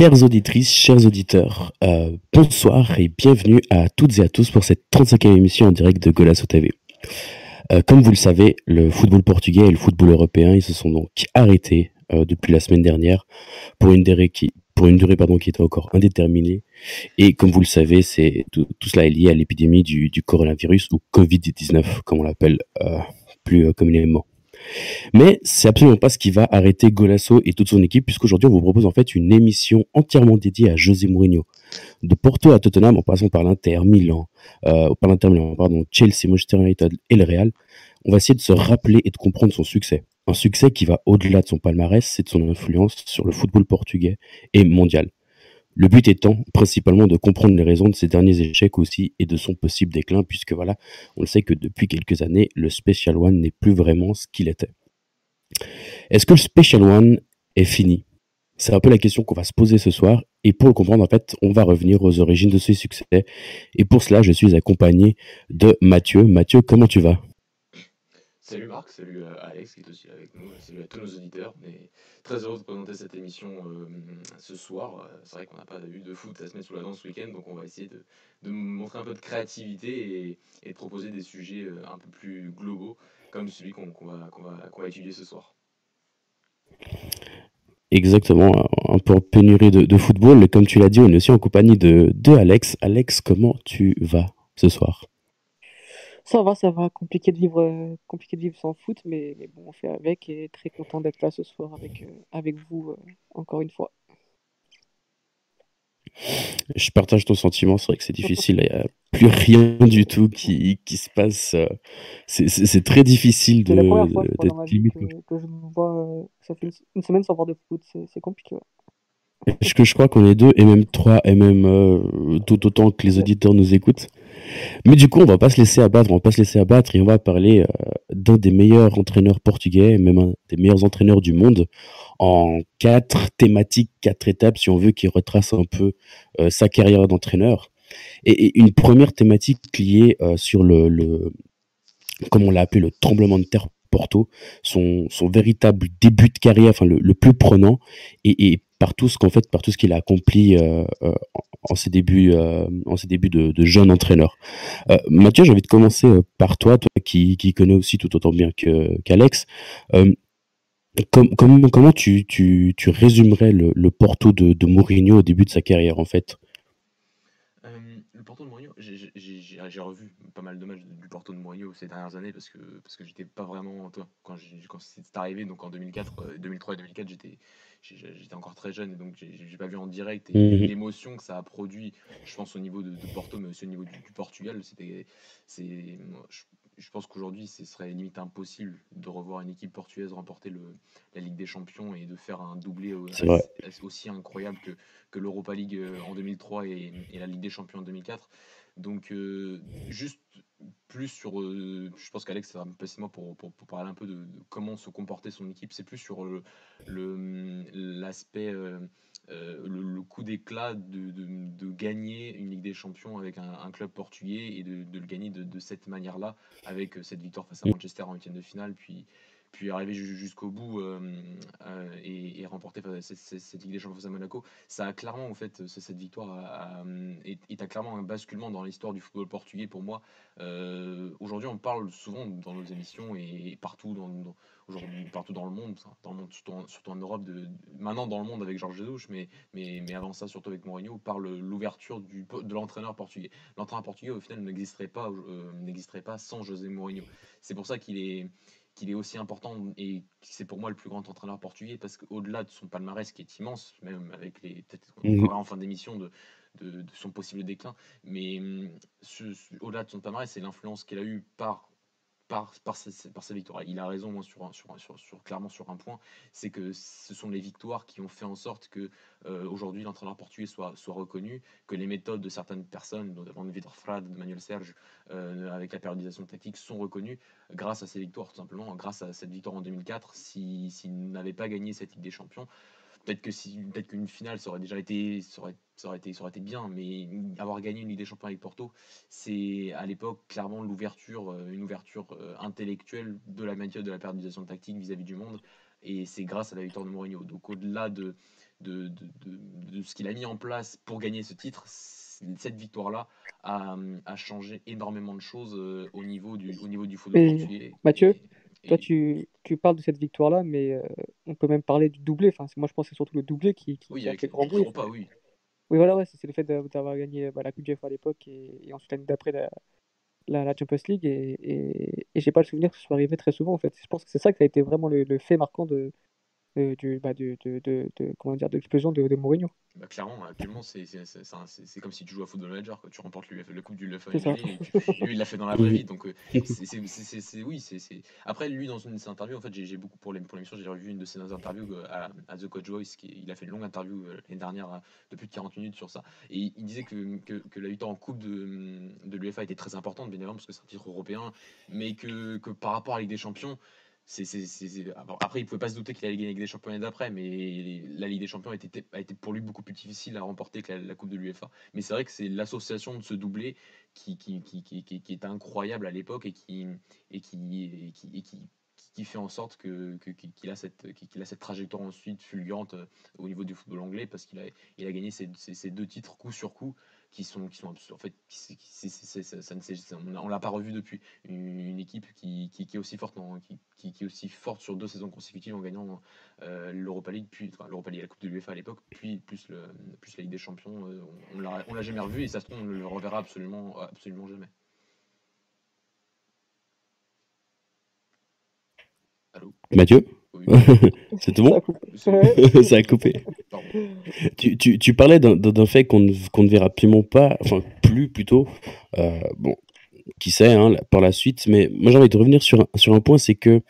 Chères auditrices, chers auditeurs, euh, bonsoir et bienvenue à toutes et à tous pour cette 35e émission en direct de Golasso TV. Euh, comme vous le savez, le football portugais et le football européen, ils se sont donc arrêtés euh, depuis la semaine dernière pour une durée qui, était encore indéterminée. Et comme vous le savez, tout, cela est lié à l'épidémie du, du coronavirus ou Covid-19, comme on l'appelle plus communément. Mais c'est absolument pas ce qui va arrêter Golasso et toute son équipe, puisqu'aujourd'hui on vous propose en fait une émission entièrement dédiée à José Mourinho. De Porto à Tottenham, en passant par l'Inter Milan, euh, par l'Inter Milan, pardon, Chelsea, Manchester United et le Real, on va essayer de se rappeler et de comprendre son succès. Un succès qui va au-delà de son palmarès, c'est de son influence sur le football portugais et mondial. Le but étant principalement de comprendre les raisons de ses derniers échecs aussi et de son possible déclin, puisque voilà, on le sait que depuis quelques années, le Special One n'est plus vraiment ce qu'il était. Est-ce que le Special One est fini? C'est un peu la question qu'on va se poser ce soir, et pour le comprendre, en fait, on va revenir aux origines de ses succès. Et pour cela, je suis accompagné de Mathieu. Mathieu, comment tu vas? Salut Marc, salut euh, Alex qui est aussi avec nous, salut à tous nos auditeurs. On est très heureux de présenter cette émission euh, ce soir. Euh, C'est vrai qu'on n'a pas eu de foot à se mettre sous la dent ce week-end, donc on va essayer de, de montrer un peu de créativité et, et de proposer des sujets euh, un peu plus globaux, comme celui qu'on va, va, va étudier ce soir. Exactement, un peu en pénurie de, de football. Comme tu l'as dit, on est aussi en compagnie de, de Alex. Alex, comment tu vas ce soir? Ça va, ça va. Compliqué de vivre, euh, compliqué de vivre sans foot, mais, mais bon, on fait avec et très content d'être là ce soir avec, euh, avec vous euh, encore une fois. Je partage ton sentiment, c'est vrai que c'est difficile, il n'y a plus rien du tout qui, qui se passe. C'est très difficile C'est la de première fois, je crois, dans d'être ma vie limite. que, que je me vois. ça fait une, une semaine sans voir de foot, c'est c'est compliqué. ouais. Est-ce que je crois qu'on est deux et même trois et même euh, tout autant que les auditeurs nous écoutent? Mais du coup, on va pas se laisser abattre, on va pas se laisser abattre et on va parler euh, d'un des meilleurs entraîneurs portugais, même un des meilleurs entraîneurs du monde, en quatre thématiques, quatre étapes, si on veut, qui retrace un peu euh, sa carrière d'entraîneur. Et, une première thématique liée sur le, comme on l'a appelé, le tremblement de terre Porto, son, véritable début de carrière, enfin le, plus prenant, et par tout ce qu'en fait, par tout ce qu'il a accompli euh, euh, en, ses débuts, euh, en ses débuts de, jeune entraîneur. Mathieu, j'ai envie de commencer par toi, toi qui, qui connais aussi tout autant bien qu'Alex. Com- com- comment tu, tu, tu résumerais le, Porto de, Mourinho au début de sa carrière en fait? Le Porto de Mourinho, j'ai revu pas mal de matchs du Porto de Mourinho ces dernières années parce que, parce que j'étais pas vraiment. toi, Quand, quand c'est arrivé, donc en 2004, euh, 2003 et 2004, j'étais j'étais encore très jeune et donc j'ai pas vu en direct. Et Mhm. l'émotion que ça a produit, je pense, au niveau de, de Porto, mais aussi au niveau du, du Portugal, c'était. c'est- Je, je pense qu'aujourd'hui, ce serait limite impossible de revoir une équipe portugaise remporter le, la Ligue des Champions et de faire un doublé euh, aussi incroyable que, que l'Europa League euh, en 2003 et, et la Ligue des Champions en 2004. Donc, euh, juste plus sur. euh, je pense qu'Alex sera facilement pour, pour, pour parler un peu de, de comment se comportait son équipe. C'est plus sur le- l'aspect. euh, le, le coup d'éclat de, de, de gagner une Ligue des Champions avec un, un club portugais et de, le gagner de, cette manière-là, avec cette victoire face à. Manchester en huitième de finale, puis, puis arriver ju- jusqu'au bout et, et remporter cette, cette- Ligue des Champions à Monaco. Ça a clairement, en fait, cette victoire a- a, est, clairement un basculement dans l'histoire du football portugais pour moi. Aujourd'hui, on parle souvent dans nos émissions et partout dans, partout dans le monde, dans surtout, surtout en Europe, de, maintenant dans le monde avec Georges Jesus, mais, mais, mais avant ça, surtout avec Mourinho, par l'ouverture de l'entraîneur portugais. L'entraîneur portugais, au final, n'existerait pas, n'existerait pas sans José Mourinho. C'est pour ça qu'il est qu'il est aussi important et c'est pour moi le plus grand entraîneur portugais parce qu'au-delà de son palmarès qui est immense, même avec les peut-être qu'on Mhm. en fin d'émission de, de, de son possible déclin, mais hum, au-delà de son palmarès, c'est l'influence qu'il a eu par par, par, ses, par ses victoires. Il a raison moi, sur, sur, sur, clairement sur un point, c'est que ce sont les victoires qui ont fait en sorte que euh, aujourd'hui l'entraîneur portugais soit, soit reconnu, que les méthodes de certaines personnes, notamment de Vitor Frade, de Manuel Serge, euh, avec la périodisation tactique, sont reconnues grâce à ces victoires, tout simplement, grâce à cette victoire en 2004. S'il si, s'il n'avait pas gagné cette Ligue des Champions, peut-être que si peut-être qu'une finale ça aurait déjà été ça aurait, ça aurait été ça aurait été bien mais avoir gagné une Ligue des Champions avec Porto c'est à l'époque clairement l'ouverture euh, une ouverture euh, intellectuelle de la méthode de la périodisation tactique vis-à-vis du monde et c'est grâce à la victoire de Mourinho donc au-delà de de, de, ce qu'il a mis en place pour gagner ce titre, cette victoire-là a, a, changé énormément de choses au niveau du, au niveau du football. Mathieu, toi, tu, tu, parles de cette victoire-là, mais on peut même parler du doublé. Enfin, moi, je pense que c'est surtout le doublé qui, qui, oui, a fait grand bruit. oui. Oui, voilà, ouais, c'est le fait d'avoir gagné bah, la Coupe à l'époque et, ensuite l'année d'après la, la, Champions League. Et, et, et j'ai pas le souvenir que ce soit arrivé très souvent en fait. Je pense que c'est ça qui a été vraiment le, le fait marquant de, du, bah, de, de, de, comment dire, de l'explosion de, de Mourinho. Bah, clairement, actuellement, c'est comme si tu joues à Football Manager, quoi. tu remportes le, le Coupe du UEFA et, lui, il l'a fait dans la vraie vie. Donc, euh, c'est oui, c'est Après, lui, dans une de ses interviews, en fait, j'ai beaucoup pour l'émission, j'ai revu une de ses interviews euh, à, à, The Coach Voice, qui, il a fait une longue interview euh, l'année dernière de plus de 40 minutes sur ça. Et il disait que, que, que la victoire en Coupe de, de l'UEFA était très importante, bien évidemment, parce que c'est un titre européen, mais que, que par rapport à la Ligue des Champions, après, il pouvait pas se douter qu'il allait gagner avec des champions d'après, mais la Ligue des Champions a été, a été, pour lui beaucoup plus difficile à remporter que la, Coupe de l'UEFA. Mais c'est vrai que c'est l'association de ce doublé qui, qui, qui, qui, est incroyable à l'époque et qui, et et qui, fait en sorte que, qu'il a, cette, a cette trajectoire ensuite fulgurante euh, au niveau du football anglais parce qu'il a, il a gagné ces, ces, deux titres coup sur coup qui sont, qui sont en fait, ça ne on l'a pas revu depuis. Une, équipe qui, qui, est aussi forte, qui, qui, est aussi forte sur deux saisons consécutives en gagnant euh, l'Europa League, puis l'Europa League, la Coupe de l'UEFA à l'époque, puis plus, le, plus la Ligue des Champions. Euh, on, l'a, on l'a jamais revu et ça se trouve on ne le reverra absolument, absolument jamais. Allô? Mathieu? C'est tout bon Ça a coupé. Tu, tu, tu, parlais d'un fait qu'on ne, ne verra absolument pas, enfin plus plutôt, euh, bon, qui sait, hein, par la suite, mais moi j'ai envie de revenir sur, sur un point, c'est que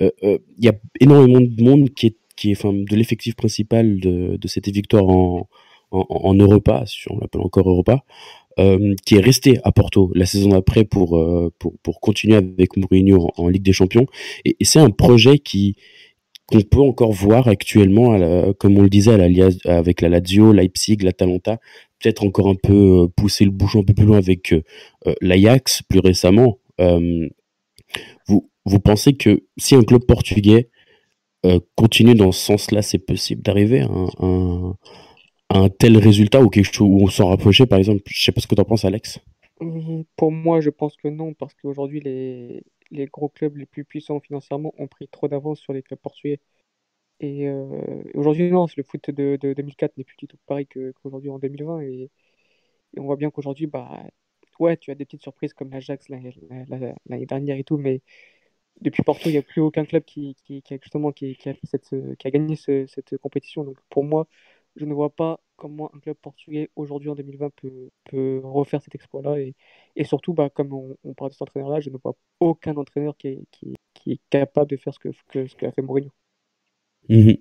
il euh, euh, y a énormément de monde qui est, qui est enfin, de l'effectif principal de, de cette victoire en, en, en Europa, si on l'appelle encore Europa, euh, qui est resté à Porto la saison d'après pour, euh, pour, pour continuer avec Mourinho en, Ligue des Champions. Et, c'est un projet qui qu'on peut encore voir actuellement, comme on le disait, à la, avec la Lazio, Leipzig, l'Atalanta, peut-être encore un peu euh, pousser le bouchon un peu plus loin avec l'Ajax plus récemment. vous, vous pensez que si un club portugais continue dans ce sens-là, c'est possible d'arriver un tel résultat ou quelque chose où on s'en rapprochait, par exemple Je sais pas ce que tu en penses, Alex. Mmh, pour moi, je pense que non, parce qu'aujourd'hui, les, les gros clubs les plus puissants financièrement ont pris trop d'avance sur les clubs portugais. Et euh, aujourd'hui, non, le foot de, de 2004 n'est plus du tout pareil qu'aujourd'hui en 2020. Et, et, on voit bien qu'aujourd'hui, bah, ouais, tu as des petites surprises comme l'Ajax l'année dernière et tout, mais depuis Porto, il n'y a plus aucun club qui, qui, qui a justement qui, qui, a, cette, qui a gagné cette compétition. Donc pour moi, je ne vois pas comment un club portugais aujourd'hui en 2020 peut, peut refaire cet exploit-là. Et, et, surtout, bah, comme on, on parle de cet entraîneur-là, je ne vois aucun entraîneur qui est, qui, qui est capable de faire ce que, que ce qu'a fait Mourinho. Mhm.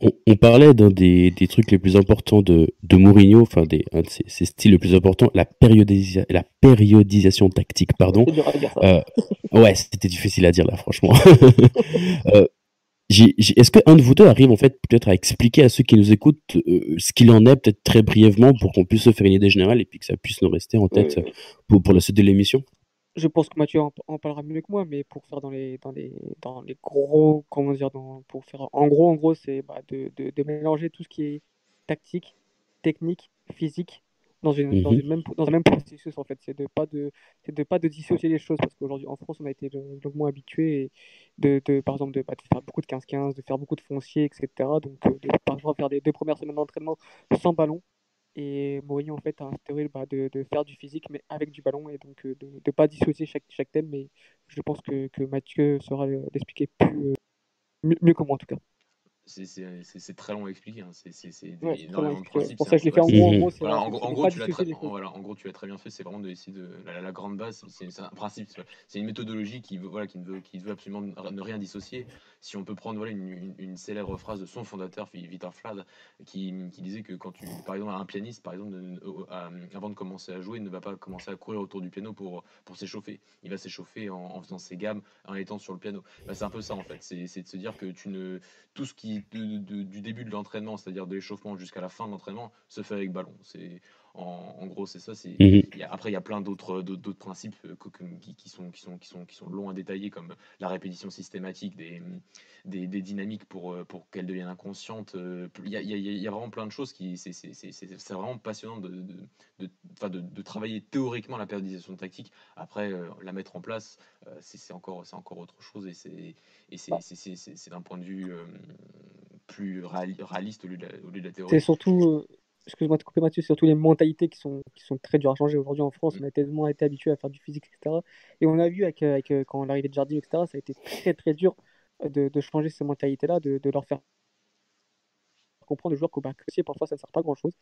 On, on, parlait d'un des, des, trucs les plus importants de, de Mourinho, enfin des, un de ses, ses, styles les plus importants, la, périodisa la périodisation tactique, pardon. Euh, ouais, c'était difficile à dire là, franchement. euh, est-ce qu'un de vous deux arrive en fait peut-être à expliquer à ceux qui nous écoutent euh, ce qu'il en est peut-être très brièvement pour qu'on puisse se faire une idée générale et puis que ça puisse nous rester en tête pour, pour la suite de l'émission? Je pense que Mathieu en, parlera mieux que moi, mais pour faire dans les dans les dans les gros comment dire dans, pour faire en gros en gros c'est bah, de, de, de mélanger tout ce qui est tactique, technique, physique dans, une, dans, mhm. une même, dans un même processus en fait. C'est de pas de de pas de dissocier les choses parce qu'aujourd'hui en France on a été longuement habitué de, de, par exemple de, bah, de, faire beaucoup de 15-15, de faire beaucoup de fonciers, etc. Donc euh, de par exemple faire des deux premières semaines d'entraînement sans ballon. Et Mourinho en fait a instauré bah, de, de, faire du physique mais avec du ballon et donc euh, de ne pas dissocier chaque, chaque thème. Mais je pense que, que Mathieu saura l'expliquer plus euh, mieux que moi en tout cas c'est très long à expliquer. Hein. C'est ouais, énormément de principes. pour ça que je l'ai fait en gros. En gros, voilà, en, en gros tu l'as très, voilà, en gros, tu l'as très bien fait. C'est vraiment d'essayer de la, la, grande base. C'est un principe. C'est une méthodologie qui veut, voilà, qui ne veut, qui veut absolument ne rien dissocier. Si on peut prendre voilà une, une, une célèbre phrase de son fondateur, Victor Flad, qui, qui, disait que quand tu, par exemple, un pianiste, par exemple, avant de commencer à jouer, ne va pas commencer à courir autour du piano pour pour s'échauffer. Il va s'échauffer en, en, faisant ses gammes, en étant sur le piano. Bah, c'est un peu ça en fait. C'est de se dire que tu ne tout ce qui du début de l'entraînement, c'est-à-dire de l'échauffement jusqu'à la fin de l'entraînement, se fait avec ballon. C'est En, gros, c'est ça. C'est Mhm. après il y a plein d'autres d'autres principes euh, qui, sont qui sont qui sont qui sont longs à détailler comme la répétition systématique des des, dynamiques pour euh, pour qu'elles deviennent inconscientes. Euh, il y a, il y a vraiment plein de choses qui c'est c'est vraiment passionnant de de, de, de, travailler théoriquement la périodisation tactique. Après la mettre en place, c'est encore c'est encore autre chose et c'est et c'est d'un point de vue plus réaliste au lieu de la, théorie. C'est surtout, euh, excuse-moi de couper Mathieu, c'est surtout les mentalités qui sont, qui sont très dures à changer. Aujourd'hui en France, mm. on a tellement été habitué à faire du physique, etc. Et on a vu avec, avec euh, quand l'arrivée de Jardim, etc., ça a été très très dur de, de changer ces mentalités-là, de, de, leur faire comprendre aux joueurs que, bah, que parfois ça ne sert pas grand-chose.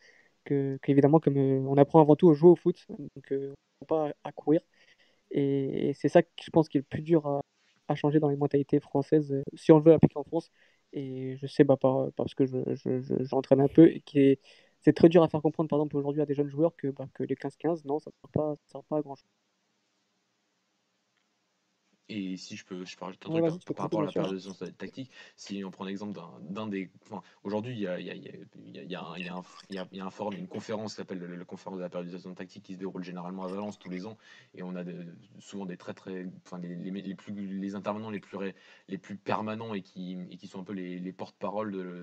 Que, évidemment, comme euh, on apprend avant tout à jouer au foot, donc pas à, courir. Et, et c'est ça que je pense qui est le plus dur à, à changer dans les mentalités françaises si on veut l'appliquer en France. Et je sais, bah, parce que j'entraîne je, je, un peu, et qui c'est très dur à faire comprendre, par exemple, aujourd'hui à des jeunes joueurs que, bah, que les 15-15, non, ça ne sert pas, ça sert pas à grand-chose. Et si je peux, je parle par, par rapport à la périodisation tactique, si on prend l'exemple d'un des. Enfin, aujourd'hui, il y a, y, a, y, a, y, a y a un forum, une conférence qui s'appelle le, conférence de la périodisation tactique qui se déroule généralement à Valence tous les ans. Et on a souvent des très très. Enfin, les, les, plus, les intervenants les plus, les plus permanents et qui, et qui sont un peu les, les porte-parole de,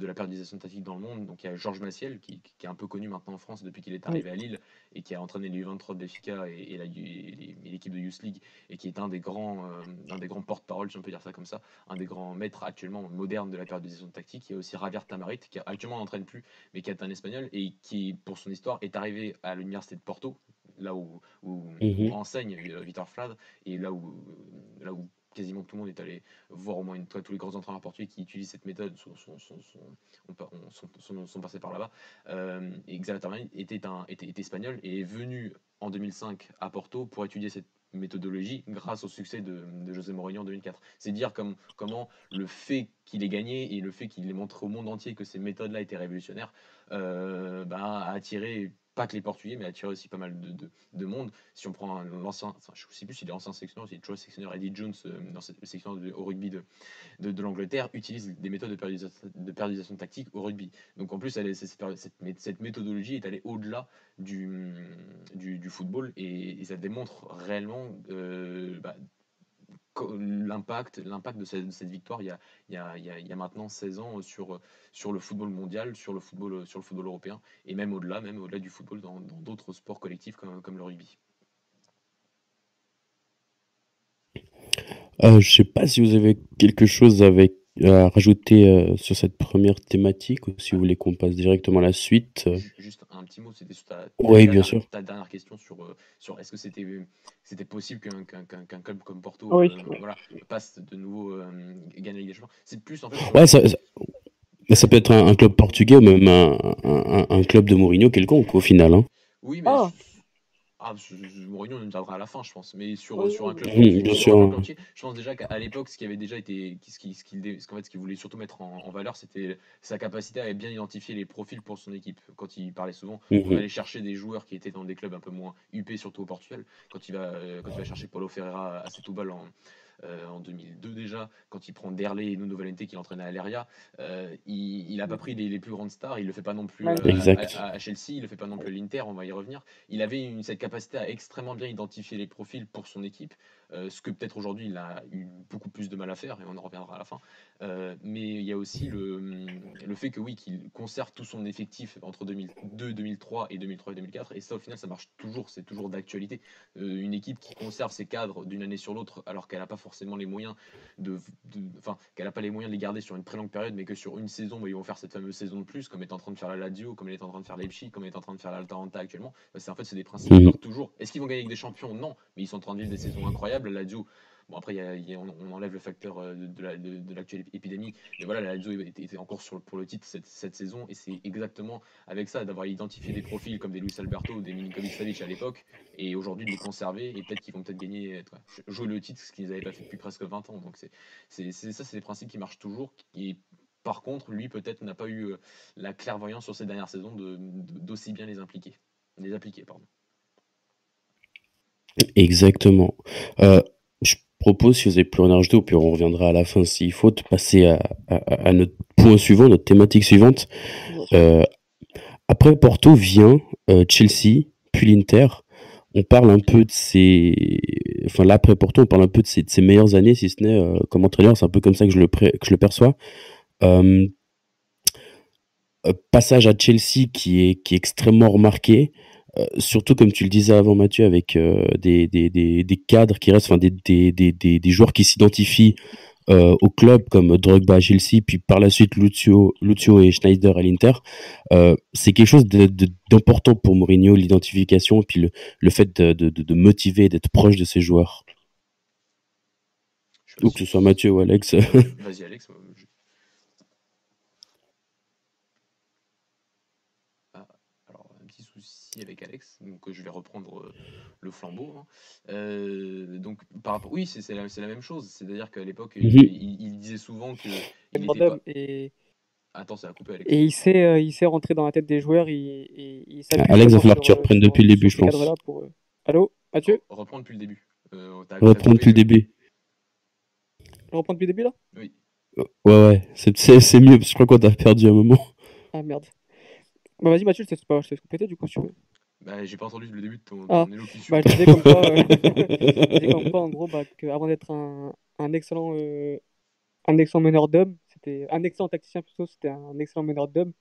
de la périodisation tactique dans le monde. Donc il y a Georges Massiel, qui, qui, est un peu connu maintenant en France depuis qu'il est arrivé à Lille, et qui a entraîné les U23 de l'EFICA et, et l'équipe de Youth League, et qui est un des grands, euh, un des grands porte-parole, si on peut dire ça comme ça, un des grands maîtres actuellement modernes de la périodisation tactique. Il y a aussi Javier Tamarit, qui actuellement n'entraîne plus, mais qui est un espagnol, et qui, pour son histoire, est arrivé à l'université de Porto, là où, où, mhm. enseigne euh, Victor Flad, et là où, là où quasiment tout le monde est allé voir au moins une fois tous les grands entraîneurs portugais qui utilisent cette méthode sont, sont, sont, sont passés par là-bas. Euh, et Xavier était, un, était, espagnol et est venu en 2005 à Porto pour étudier cette méthodologie grâce au succès de, José Mourinho en 2004. C'est dire comme, comment le fait qu'il ait gagné et le fait qu'il ait montré au monde entier que ces méthodes-là étaient révolutionnaires euh, bah, a attiré pas que les Portugais, mais attiré aussi pas mal de, de, monde. Si on prend l'ancien, je ne sais plus s'il est ancien sectionneur, s'il est toujours sectionneur, Eddie Jones, euh, dans cette section au rugby de, de, l'Angleterre, utilise des méthodes de périodisation, tactique au rugby. Donc en plus, cette, méthodologie est allée au-delà du, du, football et, ça démontre réellement euh, bah, l'impact l'impact de cette, victoire il y, a, il, y a, il y a maintenant 16 ans sur, sur le football mondial, sur le football, sur le football européen et même au-delà, même au-delà du football dans d'autres sports collectifs comme, comme le rugby. Euh, je sais pas si vous avez quelque chose avec à rajouter euh, sur cette première thématique ou si vous voulez qu'on passe directement à la suite Juste un petit mot, c'était sur ta, oui, bien sûr. ta dernière question sur, euh, sur est-ce que c'était c'était possible qu'un qu'un club comme Porto oui. euh, voilà, passe de nouveau gagne la Ligue des Champions C'est plus en fait. Ouais, ça, ça, peut être un, club portugais ou même un, un, un, club de Mourinho quelconque au final. Hein. Oui, mais. Oh. Ah, Mourinho nous viendra à la fin, je pense. Mais sur, sur un club, bien sûr. je pense déjà qu'à l'époque, ce qui avait déjà été, ce qu'il ce qu ce fait, voulait surtout mettre en, valeur, c'était sa capacité à bien identifier les profils pour son équipe. Quand il parlait souvent, on mhm. allait chercher des joueurs qui étaient dans des clubs un peu moins huppés, surtout au Portugal. Quand il va, euh, quand il va chercher Paulo Ferreira à Setúbal en, euh, en 2002 déjà, quand il prend Derley et Nuno Valente qui l'entraînait à l'Eria, euh, il n'a pas pris les, plus grandes stars, il le fait pas non plus euh, à, Chelsea, il le fait pas non plus à l'Inter, on va y revenir. Il avait une, cette capacité à extrêmement bien identifier les profils pour son équipe, ce que peut-être aujourd'hui il a eu beaucoup plus de mal à faire, et on en reviendra à la fin. mais il y a aussi le, le fait que oui, qu'il conserve tout son effectif entre 2002, 2003 et 2003 et 2004, et ça au final ça marche toujours, c'est toujours d'actualité. une équipe qui conserve ses cadres d'une année sur l'autre alors qu'elle n'a pas forcément les moyens de, enfin qu'elle n'a pas les moyens de les garder sur une très longue période, mais que sur une saison, bah, ils vont faire cette fameuse saison de plus, comme est en train de faire la Lazio, comme elle est en train de faire Leipzig, comme elle est en train de faire l'Atalanta actuellement. Bah, c'est en fait c'est des principes mmh. toujours. Est-ce qu'ils vont gagner avec des champions? Non, mais ils sont en train de vivre des saisons incroyables. La Lazio Bon, après, on, enlève le facteur euh, de, l'actuelle épidémie. Mais voilà, la Lazio était, encore sur, pour le titre cette, saison. Et c'est exactement avec ça, d'avoir identifié des profils comme des Luis Alberto ou des Milinkovic Savic à l'époque. Et aujourd'hui, de les conserver. Et peut-être qu'ils vont peut-être gagner, jouer le titre, ce qu'ils n'avaient pas fait depuis presque 20 ans. Donc, c'est ça, c'est des principes qui marchent toujours. Et par contre, lui, peut-être, n'a pas eu euh, la clairvoyance sur ces dernières saisons d'aussi bien les impliquer. Les appliquer, pardon. Exactement. Euh, propose, si vous n'avez plus rien à rajouter, ou puis on reviendra à la fin s'il faut, de passer à, à, notre point suivant, notre thématique suivante. Euh, après Porto vient Chelsea, puis l'Inter. On parle un peu de ses, enfin là après Porto, on parle un peu de ses, de ses meilleures années, si ce n'est comme entraîneur. C'est un peu comme ça que je le, que je le perçois. passage à Chelsea qui est, qui est extrêmement remarqué. Euh, surtout comme tu le disais avant Mathieu, avec euh, des, des, des, des, cadres qui restent, enfin des, des, des, des, joueurs qui s'identifient euh, au club comme Drogba Chelsea, puis par la suite Lucio, Lucio et Schneider à l'Inter, c'est quelque chose d'important pour Mourinho, l'identification, et puis le, le fait de, de, de motiver, d'être proche de ses joueurs. Ou que ce soit Mathieu ou Alex. Vas-y Alex, avec Alex, donc je vais reprendre euh, le flambeau. Hein. Euh, donc par rapport, oui, c'est la, la, même chose. C'est-à-dire qu'à l'époque, il, disait souvent que il était pas... et... Attends, ça a coupé Alex. Et il sait, euh, il sait rentrer dans la tête des joueurs. Il, il, Alex, il va falloir que tu reprennes depuis le début, je pense. Pour... Allô, Mathieu Reprends depuis le début. Reprends depuis le début. Reprends depuis le début là Oui. Ouais, ouais, c'est mieux, parce que je crois qu'on t'a perdu un moment. Ah merde. Bah vas-y Mathieu, je te laisse compléter du coup si tu veux. Bah j'ai pas entendu le début de ton, ah. élocution. Bah je disais comme quoi, euh, comme quoi en gros bah, avant d'être un, un, excellent euh, un excellent meneur d'hommes, c'était un excellent tacticien plutôt, c'était un excellent meneur d'hommes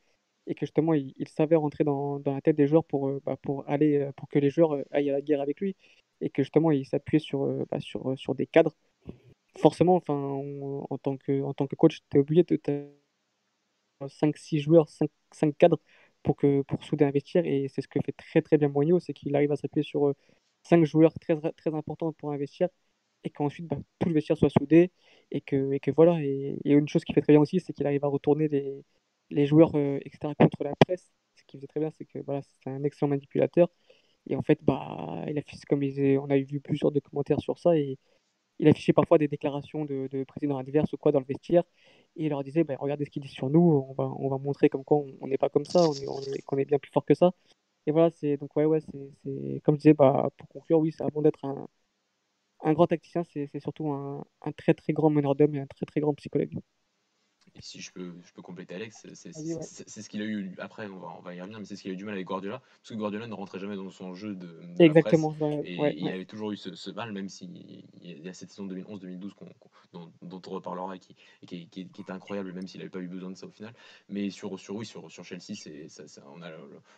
et que justement il, il, savait rentrer dans, dans, la tête des joueurs pour, euh, bah, pour aller euh, pour que les joueurs aillent à la guerre avec lui et que justement il s'appuyait sur, bah, sur, sur des cadres. Forcément, enfin en tant que en tant que coach, tu es obligé de 5-6 joueurs, 5, 5 cadres pour, que, pour souder un vestiaire. Et c'est ce que fait très très bien Mourinho, c'est qu'il arrive à s'appuyer sur euh, cinq joueurs très, très importants pour un vestiaire et qu'ensuite bah, tout le vestiaire soit soudé. Et que, et que voilà. Et, une chose qui fait très bien aussi, c'est qu'il arrive à retourner les, les joueurs euh, etc., contre la presse. Ce qui faisait très bien, c'est que voilà, c'est un excellent manipulateur. Et en fait, bah, il affiche, comme on a vu plusieurs de commentaires sur ça, et il affichait parfois des déclarations de, de présidents adverses ou quoi dans le vestiaire et il leur disait bah, regardez ce qu'ils disent sur nous, on va, on va montrer comme quoi on n'est pas comme ça, on est, on est, qu'on est bien plus fort que ça. Et voilà, c'est donc ouais, ouais, c'est, comme je disais, bah, pour conclure, oui, c'est avant d'être un, un grand tacticien, c'est, surtout un, un, très très grand meneur d'hommes et un très très grand psychologue. Et si je peux, je peux compléter Alex, c'est ce qu'il a eu après, on va, on va y revenir, mais c'est ce qu'il a eu du mal avec Guardiola, parce que Guardiola ne rentrait jamais dans son jeu de. de Exactement. et il avait toujours eu ce, mal, même s'il y a cette saison 2011-2012 dont, dont, on reparlera et qui, qui, qui, est incroyable, même s'il n'avait pas eu besoin de ça au final. Mais sur, sur, oui, sur, sur Chelsea, c'est on, a,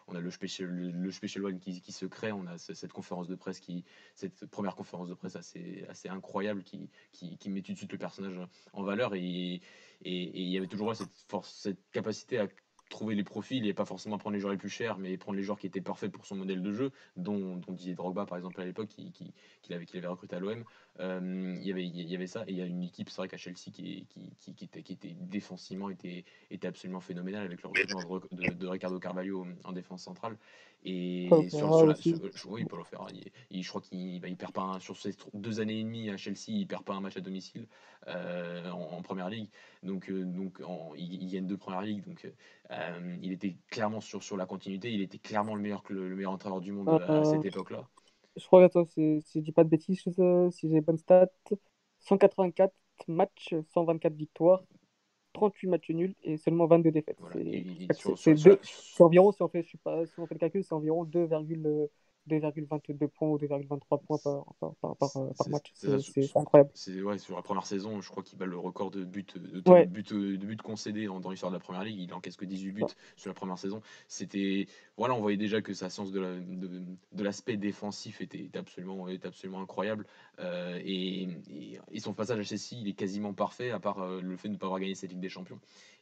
on a le special, le, special one qui, qui, se crée, on a cette conférence de presse, qui, cette première conférence de presse assez, assez incroyable qui, qui, qui met tout de suite le personnage en valeur. Et, et, il y avait toujours cette, force, cette capacité à trouver les profils et pas forcément prendre les joueurs les plus chers, mais prendre les joueurs qui étaient parfaits pour son modèle de jeu, dont, dont Didier Drogba par exemple à l'époque, qu'il qui, qui, avait, avait, recruté à l'OM. Euh, il, y avait, il y avait ça, et il y a une équipe, c'est vrai qu'à Chelsea, qui, qui, qui, était, qui était défensivement était, était absolument phénoménale avec le recrutement de, de, Ricardo Carvalho en défense centrale. Et sur, sur, la, oui, Paulo Ferra, il, je crois qu'il bah, il perd pas un, sur ces deux années et demie à Chelsea, il perd pas un match à domicile euh, en, première ligue. Donc, euh, donc en, il, il, gagne deux premières ligues. Donc, euh, il était clairement sur, sur la continuité. Il était clairement le meilleur, le, le meilleur entraîneur du monde à, cette époque-là. Je crois, attends, si je dis pas de bêtises, si j'ai bonne stat, 184 matchs, 124 victoires, 38 matchs nuls et seulement 22 défaites. c'est environ, si on, fait, je sais pas, si on fait le calcul, c'est environ 2, 2,22 points ou 2,23 points par, par, par, par, par match. C'est incroyable. Ouais, sur la première saison, je crois qu'il bat le record de buts, de, de buts concédés dans l'histoire de la première ligue. Il encaisse que 18 buts sur la première saison. C'était voilà, on voyait déjà que sa science de l'aspect de, défensif était, absolument, était absolument incroyable. Euh, et, et, son passage à Chelsea, il est quasiment parfait, à part euh, le fait de ne pas avoir gagné cette Ligue des Champions.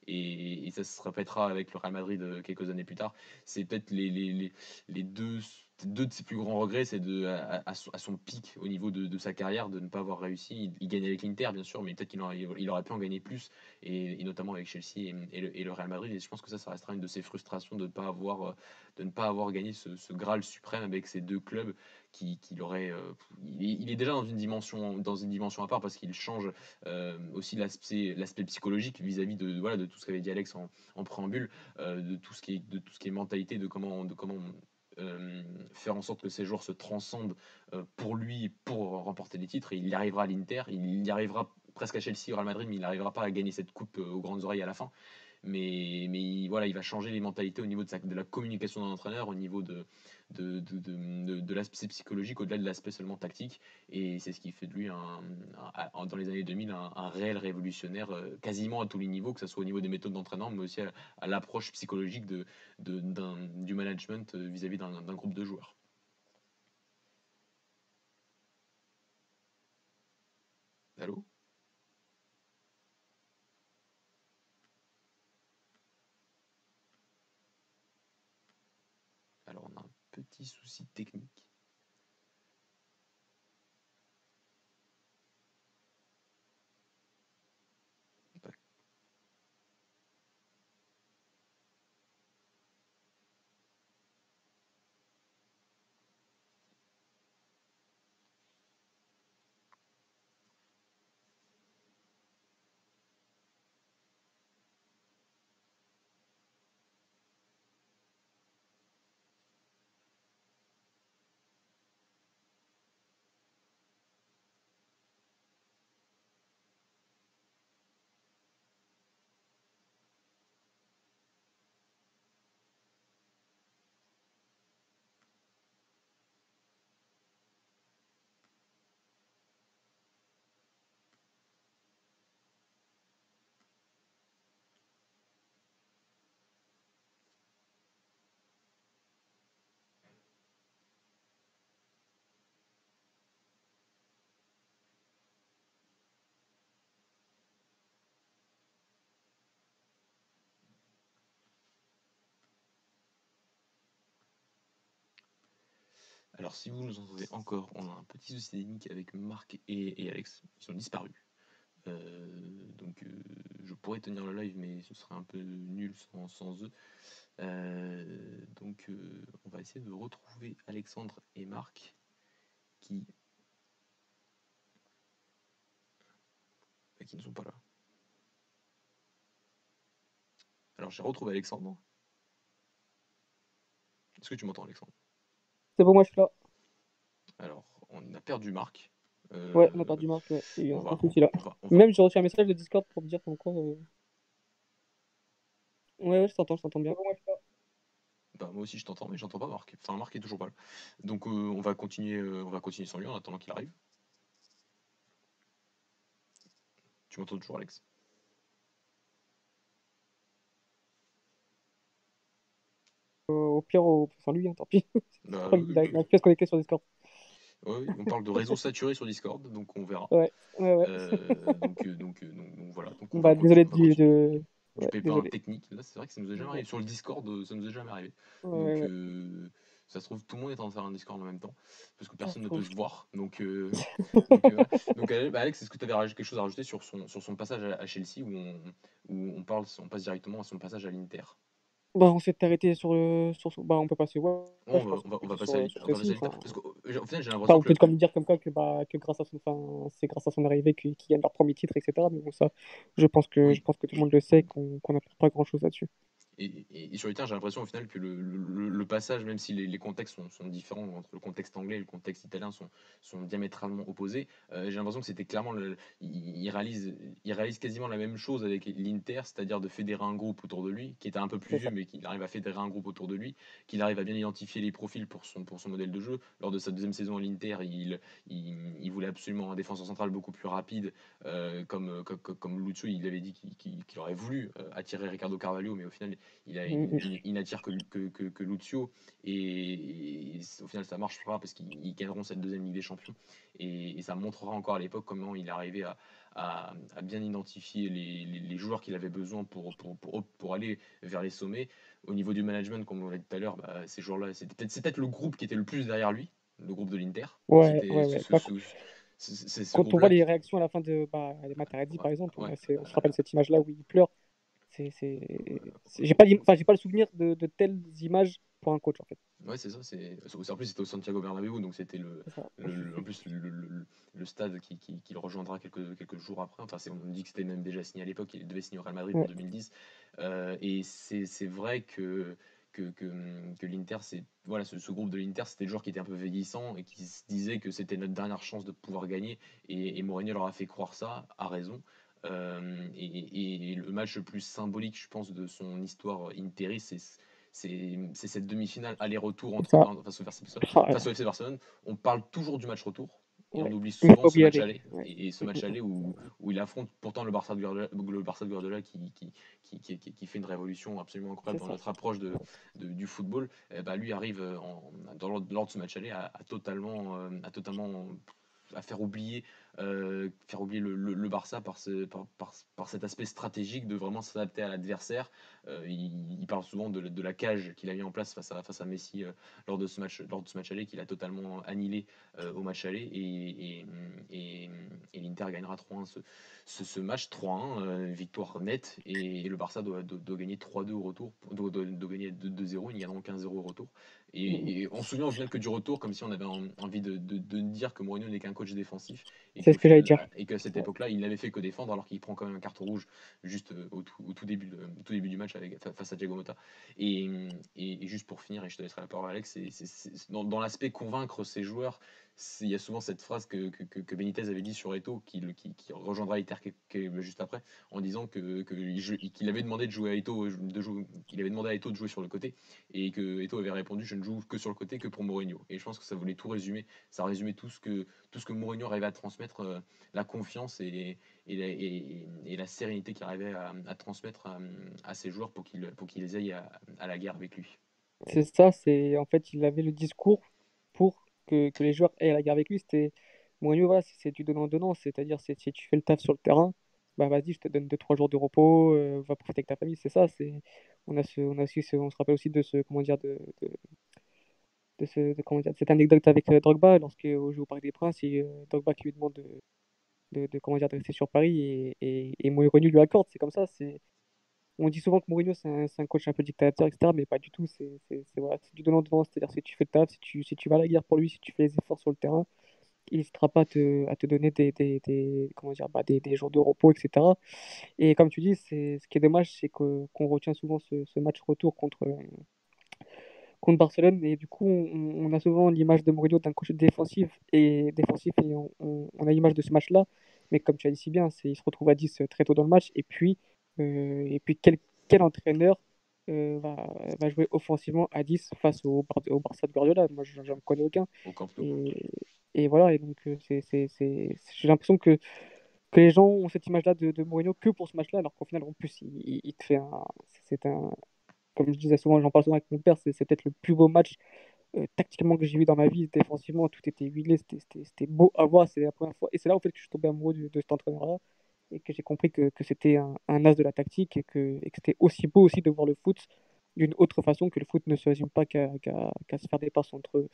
Et, et, ça se répétera avec le Real Madrid euh, quelques années plus tard. C'est peut-être les, les, les, les deux deux de ses plus grands regrets, c'est de à, son pic au niveau de, sa carrière de ne pas avoir réussi. Il, gagne avec l'Inter, bien sûr, mais peut-être qu'il aurait, il aurait pu en gagner plus, et, notamment avec Chelsea et, le, Real Madrid. Et je pense que ça, ça restera une de ses frustrations de, pas avoir, de ne pas avoir gagné ce, Graal suprême avec ces deux clubs qui, qui aurait, euh, il, est, déjà dans une dimension, dans une dimension à part parce qu'il change euh, aussi l'aspect, psychologique vis-à-vis de, voilà, de tout ce qu'avait dit Alex en, préambule, euh, de tout ce qui est, de tout ce qui est mentalité, de comment, de comment euh, faire en sorte que ces joueurs se transcendent euh, pour lui, pour remporter les titres. Il y arrivera à l'Inter, il y arrivera presque à Chelsea, au Real Madrid, mais il n'arrivera pas à gagner cette coupe euh, aux grandes oreilles à la fin. Mais, mais voilà, il va changer les mentalités au niveau de, de la communication d'un entraîneur, au niveau de, de, de, de, l'aspect psychologique, au-delà de l'aspect seulement tactique. Et c'est ce qui fait de lui, un, dans les années 2000, un, réel révolutionnaire euh, quasiment à tous les niveaux, que ce soit au niveau des méthodes d'entraînement, mais aussi à, l'approche psychologique de, du management euh, vis-à-vis d'un groupe de joueurs. Allô Alors on a un petit souci technique. Alors si vous nous entendez encore, on a un petit souci technique avec Marc et, Alex. Ils sont disparus. Euh, donc euh, je pourrais tenir le live mais ce serait un peu nul sans, eux. Euh, donc on va essayer de retrouver Alexandre et Marc qui, qui ne sont pas là. Alors j'ai retrouvé Alexandre. Est-ce que tu m'entends Alexandre? C'est bon, moi je suis là. Alors, on a perdu Marc. Euh, ouais, on a perdu Marc, ouais. là. Même j'ai reçu un message de Discord pour me dire encore. Euh... Ouais, ouais, je t'entends, je t'entends bien. Bah, moi aussi je t'entends, mais j'entends pas Marc. Enfin, Marc est toujours pas là. Donc euh, on va continuer, on va continuer sans lui en attendant qu'il arrive. Tu m'entends toujours, Alex? Au pire, au... sans lui, hein, tant pis. Bah, il a, il se connecter sur Discord. Ouais, on parle de réseau saturé sur Discord, donc on verra. Ouais, ouais, ouais. Euh, donc, euh, donc, euh, donc, donc, voilà. Donc, bah, désolé de, de... Du ouais, pépin technique. Là, c'est vrai que ça nous est jamais arrivé. Sur le Discord, ça nous est jamais arrivé. donc, euh, ça se trouve, tout le monde est en train de faire un Discord en même temps, parce que personne ne peut se voir. Donc, euh, bah, Alex, est-ce que tu avais quelque chose à rajouter sur son, sur son passage à, Chelsea, où on, où on, parle, on passe directement à son passage à l'Inter? Bah, on s'est arrêté sur le. Sur, bah, on peut passer. Ouais, on, va, on, va, on va passer à l'étape. Parce qu'au final, j'ai l'impression. Enfin, on peut comme dire comme quoi que, bah, que grâce à son, enfin, c'est grâce à son arrivée qu'ils gagnent leur premier titre, etc. Mais bon, ça, je pense que, je pense que tout le monde le sait, qu'on qu n'a pas grand chose là-dessus et, sur les j'ai l'impression au final que le, passage, même si les, contextes sont, différents entre le contexte anglais et le contexte italien sont, sont diamétralement opposés, euh, j'ai l'impression que c'était clairement, le, il, réalise, il réalise quasiment la même chose avec l'Inter, c'est-à-dire de fédérer un groupe autour de lui, qui était un peu plus vieux, mais qu'il arrive à fédérer un groupe autour de lui, qu'il arrive à bien identifier les profils pour son, pour son modèle de jeu. Lors de sa deuxième saison à l'Inter, il, il, voulait absolument un défenseur central beaucoup plus rapide, euh, comme, comme, comme Luzzo, il avait dit qu'il aurait voulu euh, attirer Ricardo Carvalho, mais au final, il, a, mm, mm. il, que, que, que, que Lucio et, au final ça marche pas parce qu'ils gagneront cette deuxième Ligue des Champions et, ça montrera encore à l'époque comment il arrivait à, à, à bien identifier les, les, joueurs qu'il avait besoin pour, pour, pour, pour, aller vers les sommets. Au niveau du management, comme on l'a dit tout à l'heure, bah, ces joueurs-là, c'est peut-être peut le groupe qui était le plus derrière lui, le groupe de l'Inter. Ouais, Quand on voit les réactions à la fin de bah, Matarazzi, par exemple, on se rappelle cette image-là où il pleure c'est j'ai pas enfin j'ai pas le souvenir de, de, telles images pour un coach en fait. Ouais c'est ça c'est en plus c'était au Santiago Bernabéu donc c'était le, en plus le, le stade qui, qui, qui, le rejoindra quelques, quelques jours après. Enfin on dit que c'était même déjà signé à l'époque il devait signer au Real Madrid en 2010 euh, et c'est vrai que que, que, que l'Inter, c'est voilà, ce, ce, groupe de l'Inter, c'était le joueur qui était un peu vieillissant et qui se disait que c'était notre dernière chance de pouvoir gagner. Et, et Mourinho leur a fait croire ça, à raison. Et, le match le plus symbolique, je pense, de son histoire Interi, c'est c'est cette demi-finale aller-retour entre face, au, face au FC Barcelone. On parle toujours du match retour. Et on oublie souvent ce match aller. Et, ce match aller où, où, il affronte pourtant le Barça de Guardiola, le Barça de Guardiola qui, qui, qui, qui, qui fait une révolution absolument incroyable dans notre approche de, de, du football. Eh bah, ben, lui arrive en, dans, lors de ce match aller à, totalement, euh, à totalement à faire oublier, euh, faire oublier le, Barça par, ce, par, par, cet aspect stratégique de vraiment s'adapter à l'adversaire. Euh, il, parle souvent de, la cage qu'il a mis en place face à, Messi euh, lors, de ce match, aller, qu'il a totalement annihilé au match aller. Et, l'Inter gagnera 3-1 ce, match, 3-1, victoire nette. Et, le Barça doit, gagner 3-2 au retour, doit, gagner 2-0, il y a donc 1-0 au retour. Et, on se souvient au final que du retour, comme si on avait envie de dire que Mourinho n'est qu'un coach défensif. C'est ce que j'allais. Et qu'à cette époque-là, il n'avait fait que défendre, alors qu'il prend quand même un carton rouge juste euh, au tout, début, du match avec, face à Diego Mota. Et, juste pour finir, et je te laisserai la parole, Alex, c'est, dans, l'aspect convaincre ces joueurs, il y a souvent cette phrase que, que, que Benitez avait dit sur Eto, qui, qui, rejoindra Iter juste après, en disant que, qu'il avait demandé de jouer à Eto, de jouer, il avait demandé à Eto de jouer sur le côté, et que Eto avait répondu je ne joue que sur le côté que pour Mourinho. Et je pense que ça voulait tout résumer, ça résumait tout ce que tout ce que Mourinho arrivait à transmettre, euh, la confiance et, et, la, et, la sérénité qu'il arrivait à, à transmettre à, ses joueurs pour qu'ils pour qu'ils aillent à, à la guerre avec lui. C'est ça, c'est en fait il avait le discours pour que, que les joueurs aient la guerre avec lui, c'était Mourinho, voilà, c'est du donnant-donnant, c'est-à-dire si tu fais le taf sur le terrain, bah vas-y, je te donne 2-3 jours de repos, euh, va profiter avec ta famille, c'est ça. On, a ce, on, a aussi on se rappelle aussi de ce, comment dire, de, de, de, ce, comment dire, cette anecdote avec euh, Drogba, lorsque au joue au Parc des Princes, et euh, Drogba qui lui demande de, de, comment dire, de rester sur Paris, et, et, et Mourinho lui accorde, c'est comme ça, on dit souvent que Mourinho, c'est un, un, coach un peu dictateur, etc. Mais pas du tout. C'est voilà, du donnant-donnant. C'est-à-dire si tu fais le taf, si tu, si tu vas à la guerre pour lui, si tu fais les efforts sur le terrain, il n'hésitera pas à te, à te donner des, des, des comment dire, bah, des, des, jours de repos, etc. Et comme tu dis, ce qui est dommage, c'est qu'on retient souvent ce, ce, match retour contre, contre Barcelone. Et du coup, on, on a souvent l'image de Mourinho d'un coach défensif et, défensif, et on, on a l'image de ce match-là. Mais comme tu as dit si bien, il se retrouve à 10 très tôt dans le match. Et puis, euh, et puis quel, quel entraîneur euh, va, va, jouer offensivement à 10 face au, au Barça de Guardiola? Moi, je n'en connais aucun. Et, et, voilà, et donc euh, j'ai l'impression que, que les gens ont cette image-là de, de Mourinho que pour ce match-là, alors qu'au final, en plus, il, il te fait un. C'est un. Comme je disais souvent, j'en parle souvent avec mon père, c'est, peut-être le plus beau match tactiquement que j'ai vu dans ma vie. Défensivement, tout était huilé, c'était, beau à voir. C'est la première fois. Et c'est là en fait que je suis tombé amoureux de, de cet entraîneur-là et que j'ai compris que, que c'était un, un, as de la tactique et que, et que c'était aussi beau aussi de voir le foot d'une autre façon que le foot ne se résume pas qu'à qu se faire des passes entre,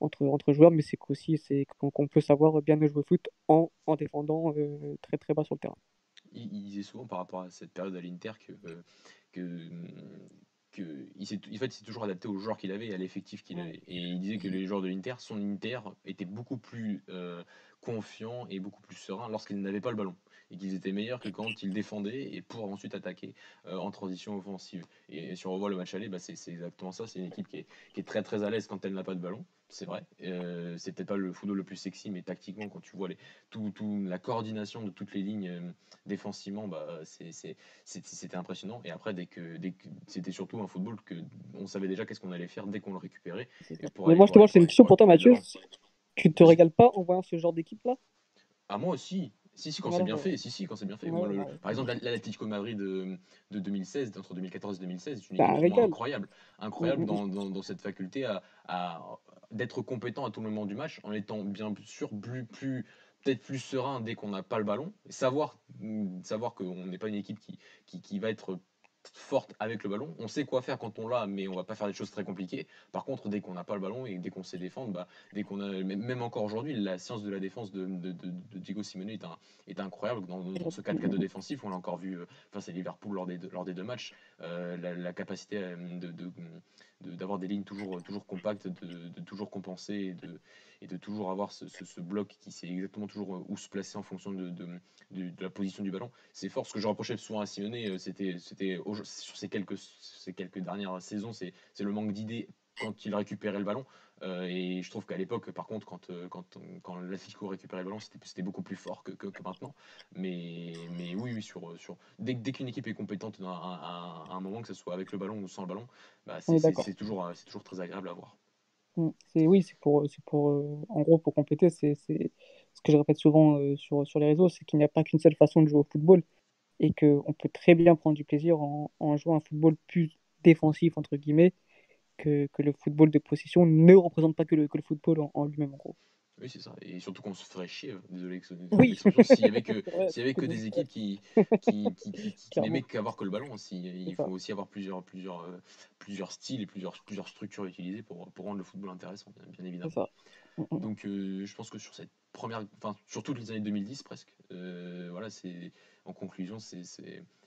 entre, entre joueurs, mais c'est qu'aussi qu'on peut savoir bien jouer au foot en, en défendant euh, très très bas sur le terrain. Il, il, disait souvent par rapport à cette période à l'Inter que, euh, que il s'est en fait, toujours adapté aux joueurs qu'il avait et à l'effectif qu'il avait. Et il disait que les joueurs de l'Inter, son Inter, étaient beaucoup plus euh, confiants et beaucoup plus sereins lorsqu'ils n'avaient pas le ballon et qu'ils étaient meilleurs que quand ils défendaient et pour ensuite attaquer euh, en transition offensive. Et, si on revoit le match aller, bah c'est exactement ça. C'est une équipe qui est, qui est, très très à l'aise quand elle n'a pas de ballon. C'est vrai. Euh, c'est peut-être pas le football le plus sexy, mais tactiquement, quand tu vois les, tout, tout, la coordination de toutes les lignes euh, défensivement, bah, c'était impressionnant. Et après, dès que, dès que c'était surtout un football que on savait déjà qu'est-ce qu'on allait faire dès qu'on le récupérait. mais moi, je te vois, c'est une question pour toi, Mathieu. Tu te régales pas en voyant ce genre d'équipe-là? Ah, moi aussi. Si, si, quand c'est bien fait. Si, si, quand c'est bien fait. Moi, le, par exemple, l'Atlético Madrid de, de, 2016, entre 2014 et 2016, c'est une équipe incroyable. Incroyable dans, dans, dans, cette faculté à, à d'être compétent à tout moment du match en étant bien sûr plus, plus peut-être plus serein dès qu'on n'a pas le ballon. Savoir, savoir qu'on n'est pas une équipe qui, qui, qui va être forte avec le ballon. On sait quoi faire quand on l'a, mais on va pas faire des choses très compliquées. Par contre, dès qu'on n'a pas le ballon et dès qu'on sait défendre, bah, dès qu'on a, même encore aujourd'hui, la science de la défense de, Diego Simeone est, incroyable. Dans, ce 4-4-2 défensif, on l'a encore vu euh, face à Liverpool lors des, deux matchs. Euh, la, la, capacité euh, de, d'avoir des lignes toujours, toujours compactes, de, toujours compenser et de, toujours avoir ce, bloc qui sait exactement toujours euh, où se placer en fonction de, la position du ballon. C'est fort. Ce que je reprochais souvent à Simeone, euh, c'était, sur ces quelques, dernières saisons, c'est le manque d'idées quand il récupérait le ballon. Euh, et je trouve qu'à l'époque, par contre, quand, euh, quand, quand l'Atlético récupérait le ballon, c'était beaucoup plus fort que, que, maintenant. Mais, mais oui, oui sur, sur, dès, dès qu'une équipe est compétente à, un moment, que ce soit avec le ballon ou sans le ballon, bah, c'est toujours, toujours très agréable à voir. Mm. C'est oui, c'est pour, c'est pour en gros pour compléter, c'est ce que je répète souvent sur, sur les réseaux, c'est qu'il n'y a pas qu'une seule façon de jouer au football et qu'on peut très bien prendre du plaisir en, en, jouant un football plus défensif entre guillemets que, que, le football de possession ne représente pas que le, que le football en, lui-même, en gros. Oui, c'est ça. Et surtout qu'on se ferait chier, euh, désolé que oui. s'il n'y avait que, y avait que des équipes qui, qui, qui, qui, n'aimaient qu'avoir que le ballon. Aussi. Il faut aussi avoir plusieurs, plusieurs, euh, plusieurs styles et plusieurs, plusieurs structures utilisées pour, pour rendre le football intéressant, bien, évidemment. Ça. Mm, mm. Donc, euh, je pense que sur cette première, enfin, sur toutes les années 2010 presque, voilà, c'est en conclusion, c'est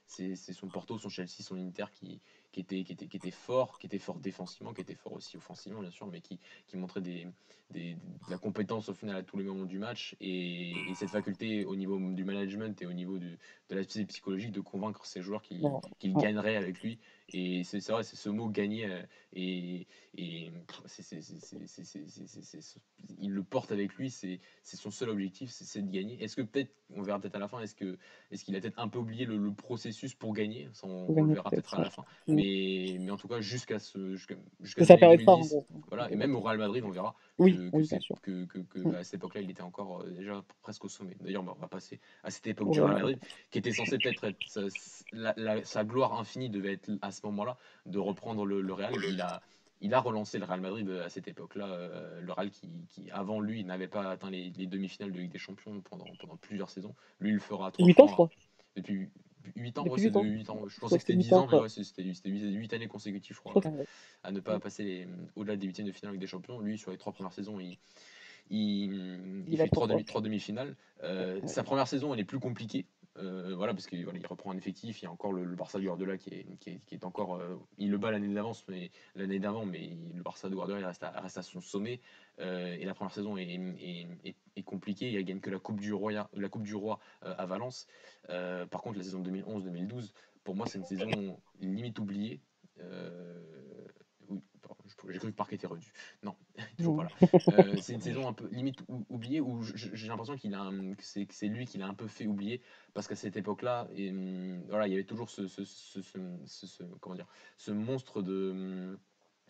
son Porto, son Chelsea, son Inter qui, qui était, qui, était, qui était fort, qui était fort défensivement, qui était fort aussi offensivement, bien sûr, mais qui, qui montrait des, des, de la compétence au final à tous les moments du match et, cette faculté au niveau du management et au niveau du, de l'aspect psychologique de convaincre ses joueurs qu'ils gagneraient avec lui. Et c'est vrai, c'est ce mot gagner euh, et, et il le porte avec lui, c'est son seul objectif, c'est de gagner. Est-ce que peut-être, on verra peut-être à la fin, est-ce qu'il est qu'il a peut-être un peu oublié le, processus pour gagner On le verra peut-être à la fin. Mais, mais en tout cas, jusqu'à ce. Jusqu'à, jusqu'à ça pas, Voilà, et même au Real Madrid, on verra oui, que, que, que, mm. à cette époque-là, il était encore euh, déjà presque au sommet. D'ailleurs, on va passer à cette époque du Real Madrid, qui était censé peut-être être. Sa, gloire infinie devait être à ce moment-là de reprendre le, le Real. Il a il a relancé le Real Madrid à cette époque-là. Euh, le Real qui, qui, avant lui, n'avait pas atteint les, les, demi-finales de Ligue des Champions pendant, pendant plusieurs saisons. Lui, il le fera trois 8 ans, je crois. Depuis 8 ans, ouais, c'est 8 ans. Je pensais que c'était 10 ans, mais ouais, c'était 8, années consécutives, je crois, à ne pas passer au-delà des huitièmes de finale avec des champions. Lui, sur les trois premières saisons, il, il, il, fait trois, demi, demi-finales. Euh, sa première saison, elle est plus compliquée. Euh, voilà, parce qu'il voilà, il reprend un effectif. Il y a encore le, Barça de Guardiola qui est, qui est, qui est encore. Euh, il le bat l'année d'avance, mais l'année d'avant, mais le Barça de Guardiola reste à, reste à son sommet. Euh, et la première saison est, est, est, compliquée. Il gagne que la Coupe du Roi, la coupe du Roi à Valence. par contre, la saison 2011-2012, pour moi, c'est une saison limite oubliée j'ai cru que Park était redu. Non. Euh, c'est une saison limite oubliée où j'ai l'impression qu'il a que c'est lui qui l'a un peu fait oublier parce qu'à cette époque-là, voilà, il y avait toujours ce, comment dire, ce monstre de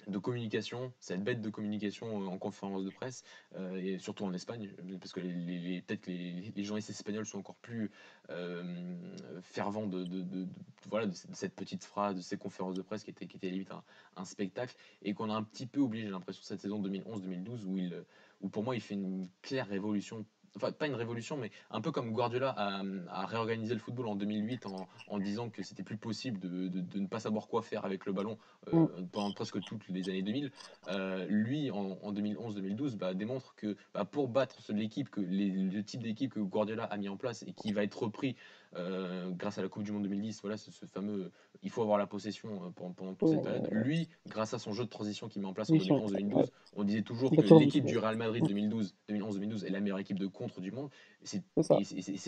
de communication, cette bête de communication euh, en conférence de presse, euh, et surtout en Espagne, parce que les, peut-être que les, les, journalistes espagnols sont encore plus euh, fervents de, de, voilà, de cette petite phrase, de ces conférences de presse qui étaient, qui était limite un, spectacle, et qu'on a un petit peu oublié, j'ai l'impression, cette saison 2011-2012, où, il, où pour moi il fait une claire révolution enfin pas une révolution, mais un peu comme Guardiola a, réorganisé le football en 2008 en, disant que c'était plus possible de, ne pas savoir quoi faire avec le ballon euh, mm. pendant presque toutes les années 2000. Euh, lui, en, 2011-2012, bah, démontre que bah, pour battre l'équipe, que le type d'équipe que Guardiola a mis en place et qui va être repris euh, grâce à la Coupe du Monde 2010, voilà, ce, fameux il faut avoir la possession pendant, pendant toute cette période. Lui, grâce à son jeu de transition qu'il met en place en 2011-2012, on disait toujours que l'équipe du Real Madrid 2012, 2011-2012 est la meilleure équipe de contre du monde. C'est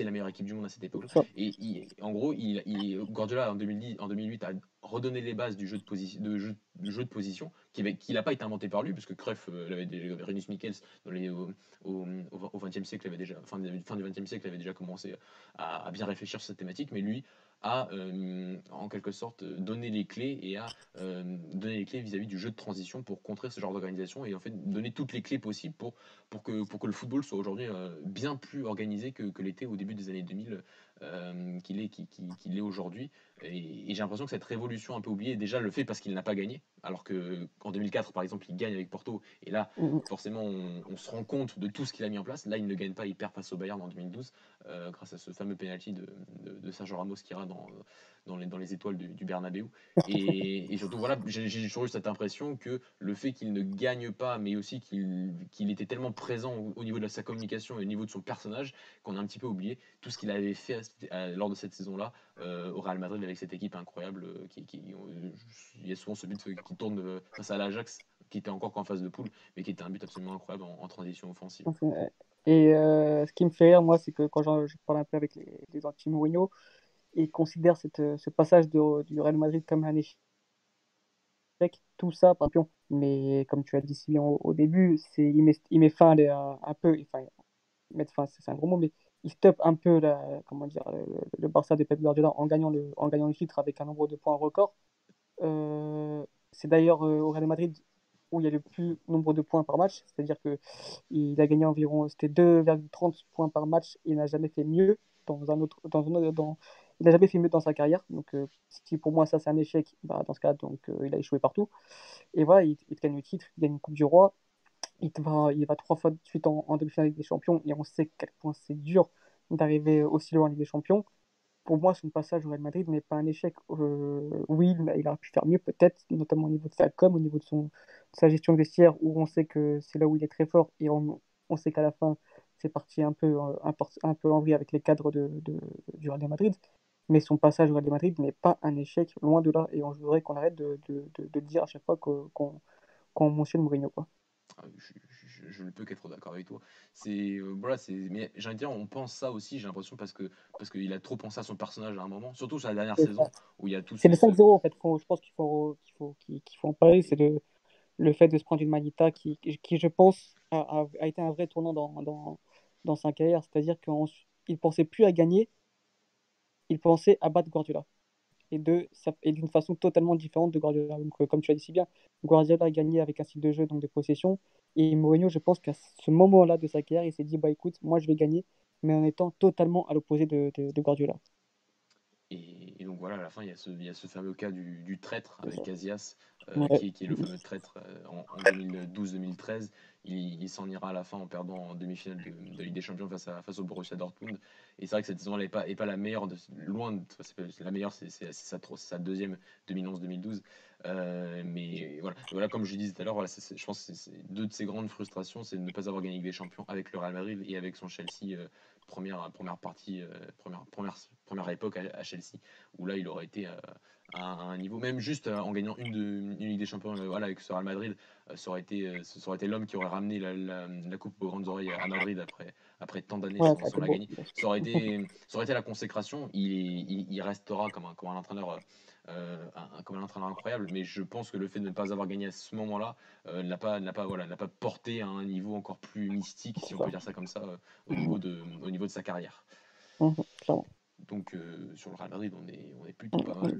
la meilleure équipe du monde à cette époque. Et, en gros, il, Guardiola en, 2010, en 2008 a redonné les bases du jeu de, position, de, jeu, de position qui n'a pas été inventé par lui, parce que Cruyff, euh, Renus Michels, dans les, au, au, au, XXe siècle, avait déjà, fin, fin du XXe siècle, avait déjà commencé à, bien réfléchir sur cette thématique, mais lui a euh, en quelque sorte donné les clés et a euh, donné les clés vis-à-vis du jeu de transition pour contrer ce genre d'organisation et en fait donner toutes les clés possibles pour, pour, que, pour que le football soit aujourd'hui bien plus organisé que, que l'était au début des années 2000 qu'il est, qu'il qui, est aujourd'hui. Et, j'ai l'impression que cette révolution un peu oubliée, déjà le fait parce qu'il n'a pas gagné, alors qu'en 2004 par exemple il gagne avec Porto et là mmh forcément on, se rend compte de tout ce qu'il a mis en place. Là il ne gagne pas, il perd face au Bayern en 2012 grâce à ce fameux penalty de, de, de Sergio Ramos qui ira dans, dans, les, dans les étoiles du, du Bernabeu. Et, et, surtout, voilà, j'ai toujours eu cette impression que le fait qu'il ne gagne pas, mais aussi qu'il était tellement présent au, niveau de sa communication et au niveau de son personnage, qu'on a un petit peu oublié tout ce qu'il avait fait lors de cette saison-là euh, au Real Madrid avec cette équipe incroyable. Euh, qui, qui euh, il y a souvent ce but qui tourne face à l'Ajax, qui était encore qu'en phase de poule, mais qui était un but absolument incroyable en, transition offensive. Et ce qui me fait rire, moi, c'est que quand je, parle un peu avec les, les anti-Mourinho, ils considèrent cette, ce passage de, du Real Madrid comme un échec tout ça par pion. Mais comme tu as dit si au, au début, c'est il met, il met fin à, un peu, enfin, mettre fin, c'est un gros mot, mais il stoppe un peu la, comment dire, le, Barça de Pep Guardiola en gagnant le, en gagnant le titre avec un nombre de points record. Euh, c'est d'ailleurs euh, au Real Madrid où il y a le plus nombre de points par match, c'est-à-dire qu'il a gagné environ 2,30 points par match, il n'a jamais fait mieux dans un autre, dans, dans il n'a jamais fait mieux dans sa carrière, donc euh, si pour moi ça c'est un échec, bah, dans ce cas donc il a échoué partout. Et voilà, il, gagne le titre, il gagne une Coupe du Roi, il va, il va trois fois de suite en, demi-finale des Champions et on sait quel point c'est dur d'arriver aussi loin en Ligue des Champions. Pour moi, son passage au Real Madrid n'est pas un échec. Euh, oui, il aurait pu faire mieux peut-être, notamment au niveau de sa com, au niveau de, son, sa gestion vestiaire, où on sait que c'est là où il est très fort et on, on sait qu'à la fin, c'est parti un peu, euh, un, peu en vrille avec les cadres de, de, du Real Madrid. Mais son passage au Real Madrid n'est pas un échec, loin de là. Et on voudrait qu'on arrête de, de, de, dire à chaque fois qu'on mentionne Mourinho. Quoi. Je, ne peux qu'être d'accord avec toi. C'est euh, voilà, c'est mais j'ai envie de dire, on pense ça aussi, j'ai l'impression parce que parce qu'il a trop pensé à son personnage à un moment, surtout sur la dernière saison où il y a tout. C'est le 5-0 en fait. je pense qu'il faut qu'il faut qu'il faut en parler. C'est le le fait de se prendre une Manita qui, qui je pense a, a, été un vrai tournant dans dans, dans sa carrière. C'est-à-dire qu'il pensait plus à gagner, il pensait à battre Guardiola et de et d'une façon totalement différente de Guardiola. Donc, euh, comme tu as dit si bien, Guardiola a gagné avec un style de jeu donc de possession et Mourinho, je pense qu'à ce moment-là de sa carrière, il s'est dit bah écoute, moi je vais gagner, mais en étant totalement à l'opposé de, de, Guardiola. Et, donc voilà, à la fin, il y a ce, il y a ce fameux cas du, du traître avec Casillas, euh, qui, qui, est le fameux traître euh, en, en 2012-2013, il, s'en ira à la fin en perdant en demi-finale de, Ligue des Champions face, à, face au Borussia Dortmund. Et c'est vrai que cette saison-là n'est pas, est pas la meilleure, de, loin de, la meilleure, c'est sa, sa, deuxième 2011-2012. Euh, mais voilà, voilà, comme je disais tout à l'heure, voilà, je pense que c'est deux de ses grandes frustrations, c'est de ne pas avoir gagné Ligue des Champions avec le Real Madrid et avec son Chelsea, euh, première, première partie, euh, première, première, première époque à, Chelsea, où là il aurait été à, un niveau, même juste en gagnant une, de, une Ligue des Champions voilà, avec ce Real Madrid, ça aurait été, ça aurait été l'homme qui aurait ramené la, la, coupe aux grandes oreilles à Madrid après, après tant d'années sans, la gagner. Ça aurait, été, ça aurait été la consécration. Il, il, restera comme un, comme un entraîneur. Euh, un, comme un entraîneur incroyable, mais je pense que le fait de ne pas avoir gagné à ce moment-là euh, n'a pas, n'a pas, voilà, n'a pas porté à un niveau encore plus mystique, si on peut dire ça comme ça, euh, au, niveau de, au niveau de sa carrière. Mmh, Donc sur le Real Madrid, on est, on est plutôt pas mal.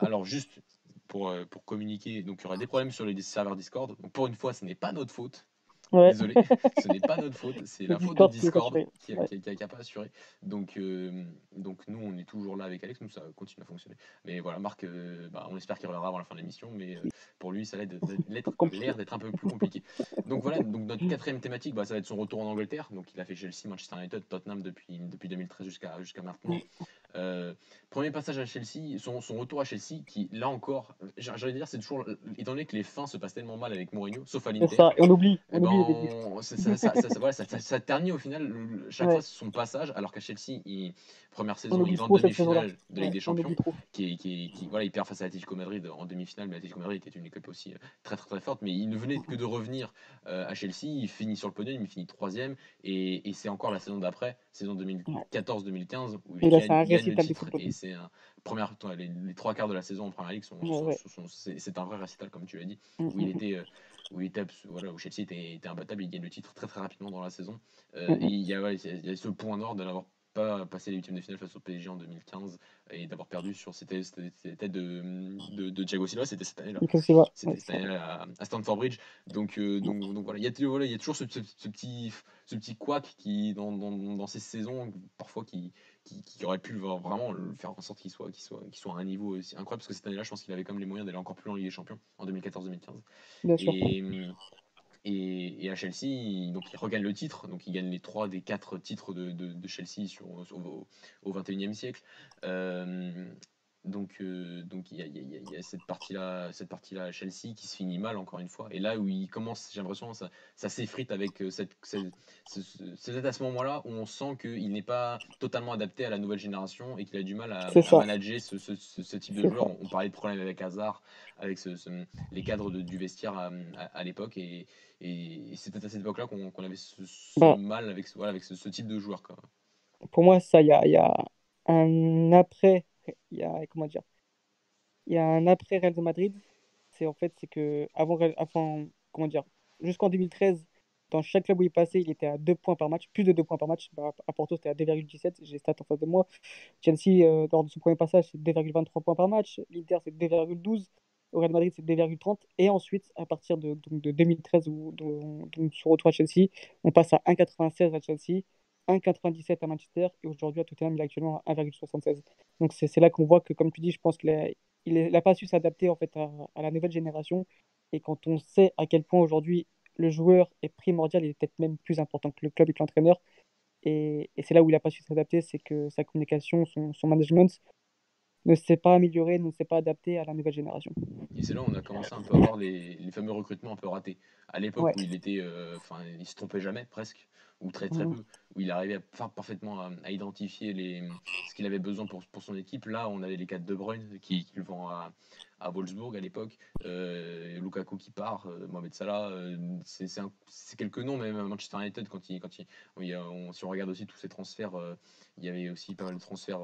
Alors juste pour, pour communiquer, donc il y aura des problèmes sur les serveurs Discord. Donc pour une fois, ce n'est pas notre faute. Désolé, ce n'est pas notre faute, c'est la faute de Discord qui n'a pas assuré. Donc, euh, donc nous, on est toujours là avec Alex, nous, ça continue à fonctionner. Mais voilà, Marc, euh, bah, on espère qu'il reviendra avant la fin de l'émission, mais euh, pour lui, ça a l'air d'être un peu plus compliqué. Donc voilà, donc notre quatrième thématique, bah, ça va être son retour en Angleterre. Donc il a fait Chelsea, Manchester United, Tottenham depuis, depuis 2013 jusqu'à jusqu'à maintenant. Euh, premier passage à Chelsea, son, son, retour à Chelsea, qui là encore, j'allais dire, c'est toujours, étant donné que les fins se passent tellement mal avec Mourinho, sauf à l'Inter. Ça, et on oublie. On eh oublie ben, ça, ça, ça, ça, ternit au final chaque fois son passage, alors qu'à Chelsea, il, première saison, il va en demi-finale de Ligue des Champions, qui, qui, qui, voilà, il perd face à Atletico Madrid en demi-finale, mais Atletico Madrid était une équipe aussi euh, très très très forte, mais il ne venait que de revenir euh, à Chelsea, il finit sur le podium, il finit troisième, et, et c'est encore la saison d'après, saison 2014-2015, où il gagne, le titre, et c'est un première, les, les, trois quarts de la saison en première ligue sont, c'est un vrai récital comme tu l'as dit, mm, où il mm. était, euh, où il était, voilà, où Chelsea était, était, imbattable, il gagne le titre très très rapidement dans la saison. Euh, mm, et il y, a, il y, a, ce point nord de l'avoir pas passé les huitièmes de finale face au PSG en 2015 et d'avoir perdu sur c'était tête de, de, de, Thiago Silva c'était cette année-là. C'était cette année à, Stamford Bridge. Donc, euh, donc, donc voilà il y a voilà, il y a toujours ce, ce, ce, petit ce petit couac qui dans, dans, dans ces saisons parfois qui, qui, qui aurait pu vraiment le faire en sorte qu'il soit, qu'il soit, qu'il soit à un niveau aussi incroyable parce que cette année-là je pense qu'il avait comme les moyens d'aller encore plus loin en Ligue des Champions en 2014-2015 et, et, à Chelsea, il, donc il regagne le titre, donc il gagne les trois des quatre titres de, Chelsea sur, au, au 21e siècle. Euh, donc, euh, donc il y a, y a, cette partie-là, cette partie-là à Chelsea qui se finit mal encore une fois. Et là où il commence, j'ai l'impression, ça, ça s'effrite avec euh, cette, c'est à ce moment-là où on sent qu'il n'est pas totalement adapté à la nouvelle génération et qu'il a du mal à, manager ce, ce, ce, type de joueur. On, parlait de problèmes avec Hazard, avec les cadres de, du vestiaire à, à, l'époque. Et, et c'était à cette époque-là qu'on avait ce, mal avec, voilà, avec ce, type de joueur. Quoi. Pour moi, ça, il y a, y a un après il y a un après Real de Madrid c'est en que jusqu'en 2013, dans chaque club où il passait, il était à 2 points par match, plus de 2 points par match. Bah, à Porto, c'était à 2,17. J'ai stats en face de moi. Chelsea, euh, lors de son premier passage, c'est 2,23 points par match. L'Inter, c'est 2,12. Au Real Madrid, c'est 2,30. Et ensuite, à partir de, de 2013, où, on se à Chelsea, on passe à 1,96 à Chelsea, 1,97 à Manchester. Et aujourd'hui, à Tottenham, il est actuellement à 1,76. Donc, c'est là qu'on voit que, comme tu dis, je pense qu'il n'a pas su s'adapter en fait, à la nouvelle génération. Et quand on sait à quel point aujourd'hui le joueur est primordial, il est peut-être même plus important que le club et que l'entraîneur. Et, c'est là où il n'a pas su s'adapter, c'est que sa communication, son, management ne s'est pas amélioré, ne s'est pas adapté à la nouvelle génération. Et c'est là où on a commencé un peu à voir les, fameux recrutements un peu ratés. À l'époque où il était, euh, enfin, il se trompait jamais presque ou très très mmh. peu, où il arrivait à, parfaitement à, identifier les, ce qu'il avait besoin pour, pour, son équipe. Là, on avait les quatre De Bruyne qui, qui le vont à, à Wolfsburg à l'époque, euh, Lukaku qui part, euh, Mohamed Salah, euh, c'est quelques noms, même Manchester United, quand il, quand il, on, si on regarde aussi tous ces transferts, il y avait aussi pas mal de transferts,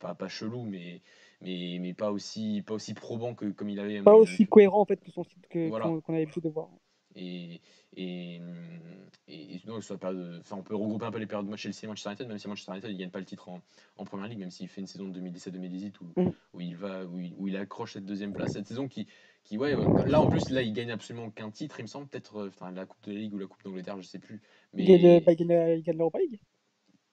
pas, pas chelous, mais, mais, mais pas, aussi, pas aussi probants que comme il avait. Pas aussi cohérent en fait que son site qu'on avait pu de voir. Et, et, et, donc, sur période, enfin, on peut regrouper un peu les périodes de Chelsea et Manchester United, même si Manchester United ne gagne pas le titre en, en première ligue, même s'il fait une saison de 2017-2018 où, mm. où, il va, où il, où, il, accroche cette deuxième place. Cette saison qui, qui ouais, là en plus, là, il gagne absolument qu'un titre, il me semble, peut-être euh, la Coupe de la Ligue ou la Coupe d'Angleterre, je sais plus. Mais... Il gagne, bah, il gagne l'Europa League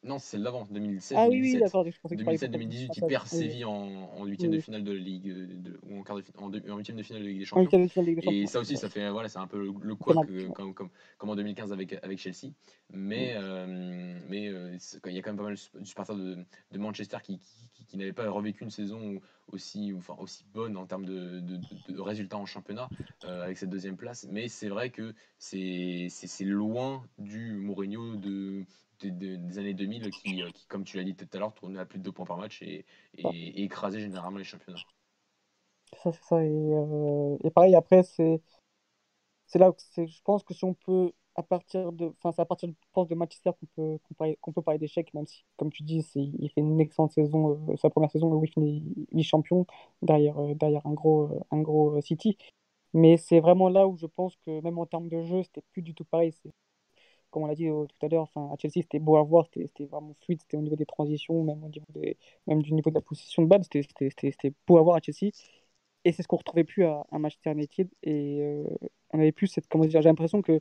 non, c'est l'avant, 2016. Ah oui, oui, d'accord. 2017-2018, il perd Séville en, huitième de finale de la Ligue, de, ou en, quart de, en, en huitième de finale de Ligue des Champions. Et ça aussi, ça fait, voilà, c'est un peu le, quoi comme, comme, comme, en 2015 avec, avec Chelsea. Mais, euh, mais euh, il y a quand même pas mal de supporters de, de Manchester qui, qui, qui, n'avaient pas revécu une saison aussi, enfin, aussi bonne en termes de, de résultats en championnat euh, avec cette deuxième place. Mais c'est vrai que c'est loin du Mourinho de, des, années 2000 qui, euh, qui, comme tu l'as dit tout à l'heure, tournait à plus de 2 points par match et, et, écrasait généralement les championnats. Ça, c'est ça. Et, euh, et, pareil, après, c'est, c'est là je pense que si on peut, à partir de, enfin, c'est à partir pense, de Manchester qu'on peut, qu'on, peut parler d'échec, même si, comme tu dis, c'est, il fait une excellente saison, euh, sa première saison où il finit vice-champion derrière, derrière un gros, un gros City. Mais c'est vraiment là où je pense que même en termes de jeu, c'était plus du tout pareil. C'est, comme on l'a dit euh, tout à l'heure, à Chelsea, c'était beau à voir, c'était vraiment fluide, c'était au niveau des transitions, même, au niveau même du niveau de la position de balle, c'était beau à voir à Chelsea. Et c'est ce qu'on retrouvait plus à, à Manchester United. Et euh, on avait plus cette, comment dire, j'ai l'impression que,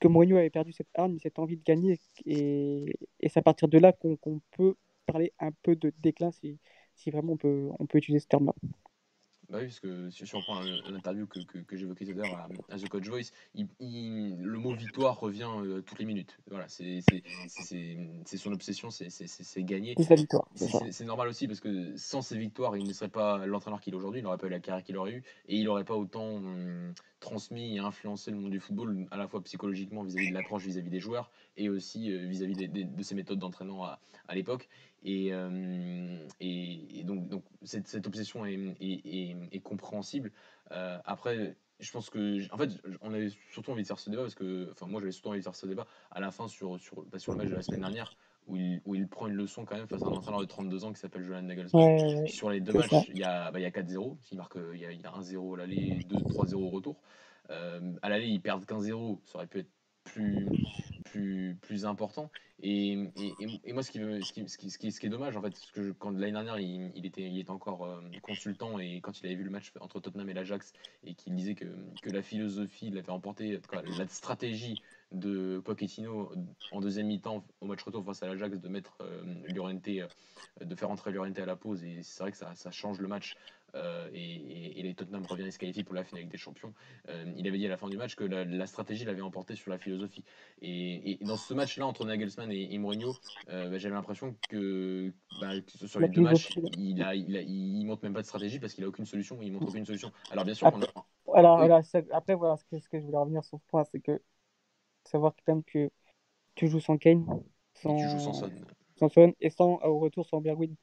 que Mourinho avait perdu cette arme, cette envie de gagner. Et, et c'est à partir de là qu'on peut parler un peu de déclin, si, si vraiment on peut, on peut utiliser ce terme-là. Bah oui, parce que si on prend l'interview que, que, que j'évoquais tout à l'heure à, The Coach Voice, il, le mot victoire revient euh, toutes les minutes. Voilà, c'est son obsession, c'est gagner. C'est normal aussi parce que sans ces victoires, il ne serait pas l'entraîneur qu'il est aujourd'hui, il n'aurait pas eu la carrière qu'il aurait eu et il n'aurait pas autant hum, transmis et influencé le monde du football, à la fois psychologiquement vis-à-vis de l'approche vis-à-vis des joueurs et aussi euh, vis-à-vis de ses méthodes d'entraînement à, à l'époque. Et, euh, et, donc, donc cette, cette, obsession est, est, est compréhensible. Euh, après, je pense que, en fait, on avait surtout envie de faire ce débat parce que, enfin, moi j'avais surtout envie de faire ce débat à la fin sur, sur, bah, sur le match de la semaine dernière où il, où il prend une leçon quand même face à un entraîneur de 32 ans qui s'appelle Johan Nagelsmann. sur les deux matchs, il y a, bah, il y a 4-0, il marque, il y a, il y a 1-0 à l'aller, 2-3-0 au retour. Euh, à l'aller, ils perdent 15-0, ça aurait pu être plus, plus, important. Et, et, moi, ce qui, ce, qui, ce, qui, ce, qui, est dommage, en fait, parce que quand l'année dernière, il, était, il était encore euh, consultant et quand il avait vu le match entre Tottenham et l'Ajax et qu'il disait que, que la philosophie l'avait emporté, la stratégie de Pochettino en deuxième mi-temps au match retour face à l'Ajax de mettre euh, euh, de faire entrer Llorente à la pause et c'est vrai que ça, ça change le match euh, et, les Tottenham reviennent se qualifier pour la finale avec des champions. Euh, il avait dit à la fin du match que la, stratégie l'avait emporté sur la philosophie. Et, dans ce match-là, entre Nagelsmann et, Mourinho, euh, bah, j'avais l'impression que, bah, sur les deux matchs, il, a, il, montre même pas de stratégie parce qu'il a aucune solution. Il montre aucune solution. Alors bien sûr, après, alors, après voilà, ce que, ce que, je voulais revenir sur ce point, c'est que savoir quand même que tu joues sans Kane, sans, tu joues sans Son. sans Son et sans au retour sans Bergwijn.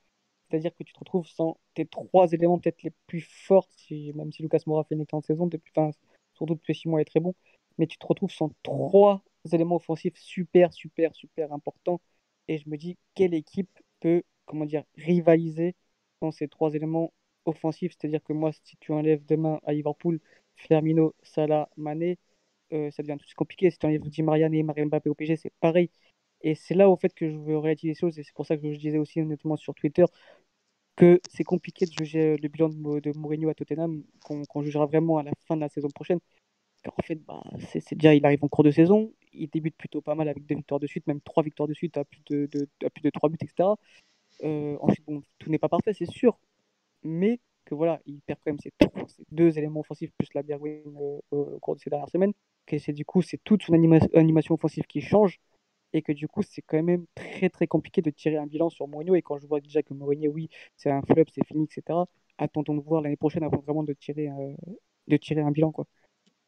C'est-à-dire que tu te retrouves sans tes trois éléments peut-être les plus forts, même si Lucas Moura fait une excellente saison, depuis, enfin, surtout depuis six mois, il est très bon, mais tu te retrouves sans trois éléments offensifs super, super, super importants. Et je me dis, quelle équipe peut, comment dire, rivaliser dans ces trois éléments offensif, c'est-à-dire que moi, si tu enlèves demain à Liverpool Firmino, Salah, Mané, euh, ça devient tout aussi compliqué. Si tu enlèves Di Maria, Neymar, Mbappé au PSG, c'est pareil. Et c'est là, au fait, que je veux réaliser les choses, et c'est pour ça que je disais aussi, notamment sur Twitter, que c'est compliqué de juger le bilan de, Mourinho à Tottenham, qu'on jugera vraiment à la fin de la saison prochaine. En fait, bah, c'est déjà, il arrive en cours de saison, il débute plutôt pas mal avec deux victoires de suite, même trois victoires de suite à plus de, à plus de trois buts, etc. Euh, ensuite, bon, tout n'est pas parfait, c'est sûr, mais que voilà, il perd quand même ses, deux éléments offensifs plus la Berwin euh, au cours de ces dernières semaines, que c'est du coup, c'est toute son animation offensive qui change, et que du coup, c'est quand même très très compliqué de tirer un bilan sur Mourinho. Et quand je vois déjà que Mourinho, oui, c'est un flop, c'est fini, etc., attendons de voir l'année prochaine avant vraiment de tirer, euh, de tirer un bilan. quoi.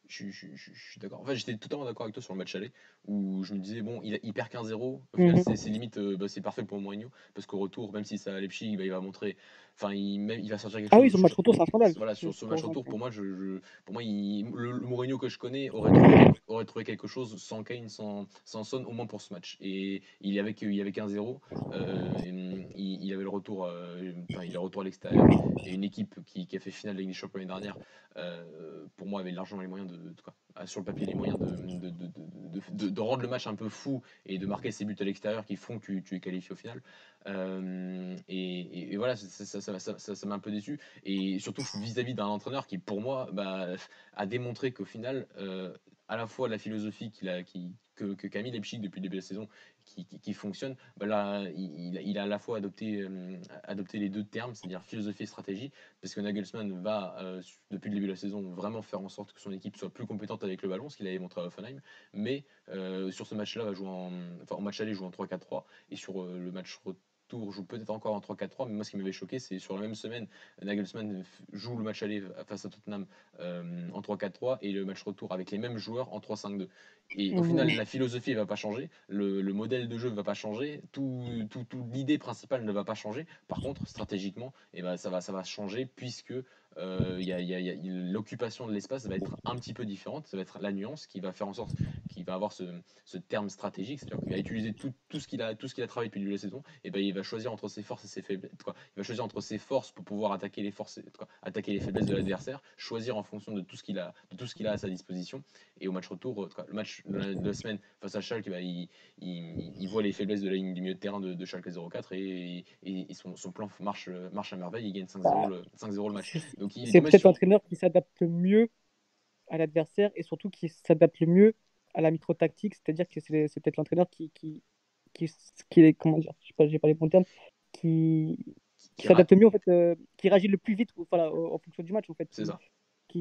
Je, je, je, suis d'accord. En fait, j'étais totalement d'accord avec toi sur le match aller où je me disais, bon, il, il perd 15-0. Au final, mhm. c'est limite, euh, bah, c'est parfait pour Mourinho parce qu'au retour, même si ça à Leipzig, bah, il va montrer, enfin, il, il, va sortir quelque ah chose. Ah oui, son match retour, c'est un scandale. Voilà, sur ce match retour, pour moi, je, pour moi il, le, Mourinho que je connais aurait trouvé, aurait trouvé quelque chose sans Kane, sans, sans Son, au moins pour ce match. Et il y avait, il y avait 15-0. Euh, il, il, avait le retour, euh, enfin, il est retour à l'extérieur. Et une équipe qui, qui, a fait finale de la Ligue des Champions l'année dernière, euh, pour moi, avait largement les moyens de, de, quoi, sur le papier, les moyens de, de, de, rendre le match un peu fou et de marquer ces buts à l'extérieur qui font que tu, es qualifié au final. Euh, et, voilà, ça, ça, m'a un peu déçu. Et surtout vis-à-vis d'un entraîneur qui, pour moi, bah, a démontré qu'au final, euh, à la fois la philosophie qu'il a, qui, que, Camille depuis le début de la saison qui, fonctionne, bah il, a à la fois adopté, euh, adopté les deux termes, c'est-à-dire philosophie et stratégie, parce que Nagelsmann va, euh, depuis le début de la saison, vraiment faire en sorte que son équipe soit plus compétente avec le ballon, ce qu'il avait montré à Offenheim, mais euh, sur ce match-là, va jouer en, enfin, en match aller, joue en 3-4-3, et sur le match retour, tour joue peut-être encore en 3-4-3, mais moi ce qui m'avait choqué, c'est sur la même semaine, Nagelsmann joue le match aller face à Tottenham euh, en 3-4-3 et le match retour avec les mêmes joueurs en 3-5-2. Et au mmh. final, la philosophie ne va pas changer, le, modèle de jeu ne va pas changer, tout, tout, tout l'idée principale ne va pas changer. Par contre, stratégiquement, et eh ben, ça, va, ça va changer puisque l'occupation de l'espace va être un petit peu différente. Ça va être la nuance qui va faire en sorte qu'il va avoir ce, ce terme stratégique, c'est-à-dire qu'il va utiliser tout, tout ce qu'il a, tout ce qu'il a travaillé depuis le début de la saison. Et ben il va choisir entre ses forces et ses faiblesses. Quoi. Il va choisir entre ses forces pour pouvoir attaquer les forces, quoi, attaquer les faiblesses de l'adversaire, choisir en fonction de tout ce qu'il a, de tout ce qu'il a à sa disposition. Et au match retour, quoi, le match de la, semaine face à Schalke, bah, il, il, il, voit les faiblesses de la ligne du milieu de terrain de, de Schalke 04 et, et, son, son, plan marche, marche à merveille. Il gagne 5-0 le, 5 le match. C'est peut-être l'entraîneur qui s'adapte le mieux à l'adversaire et surtout qui s'adapte le mieux à la micro-tactique, c'est-à-dire que c'est peut-être l'entraîneur qui, qui, qui, qui, est, comment dire, je sais pas, j'ai pas les bons termes, qui, qui s'adapte mieux en fait, euh, qui réagit le plus vite voilà, en fonction du match en fait. C'est ça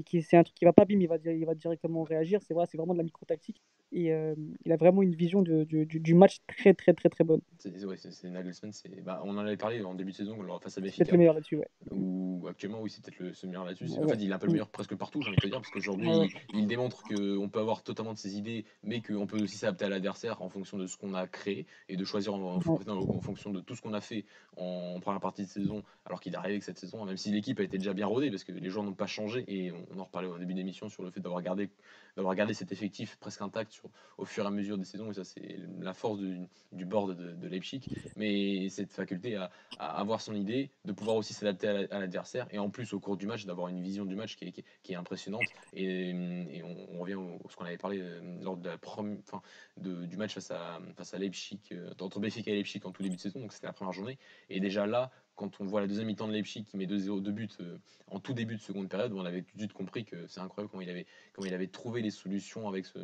qui, c'est un truc qui va pas bim, il va, il va directement réagir. C'est vrai, c'est vraiment de la micro-tactique. Et euh, il a vraiment une vision du, du, match très, très, très, très bonne. C'est, ouais, c'est, Nagelsmann. Bah, on en avait parlé en début de saison face à Benfica. C'est le meilleur là-dessus, ouais. Ou actuellement, oui, c'est peut-être le, meilleur là-dessus. En fait, il est un peu le meilleur presque partout, j'ai envie de te dire, parce qu'aujourd'hui, il, démontre qu'on peut avoir totalement de ses idées, mais qu'on peut aussi s'adapter à l'adversaire en fonction de ce qu'on a créé et de choisir en, en, fonction de tout ce qu'on a fait en, première partie de saison, alors qu'il est arrivé avec cette saison, même si l'équipe a été déjà bien rodée, parce que les joueurs n'ont pas changé, et on, en reparlait au début d'émission sur le fait d'avoir gardé, d'avoir gardé cet effectif presque intact sur, au fur et à mesure des saisons. Et ça, c'est la force du, du board de, Leipzig. Mais cette faculté à, avoir son idée, de pouvoir aussi s'adapter à l'adversaire. Et en plus, au cours du match, d'avoir une vision du match qui est, impressionnante. Et, on, revient à ce qu'on avait parlé euh, lors de la première, fin, de, du match face à, face à Leipzig, euh, entre Benfica et Leipzig en tout début de saison. Donc c'était la première journée. Et déjà là, quand on voit la deuxième mi-temps de Leipzig qui met 2-0 de buts euh, en tout début de seconde période, on avait tout de suite compris que c'est incroyable comment il avait, comment il avait trouvé les solutions avec ce,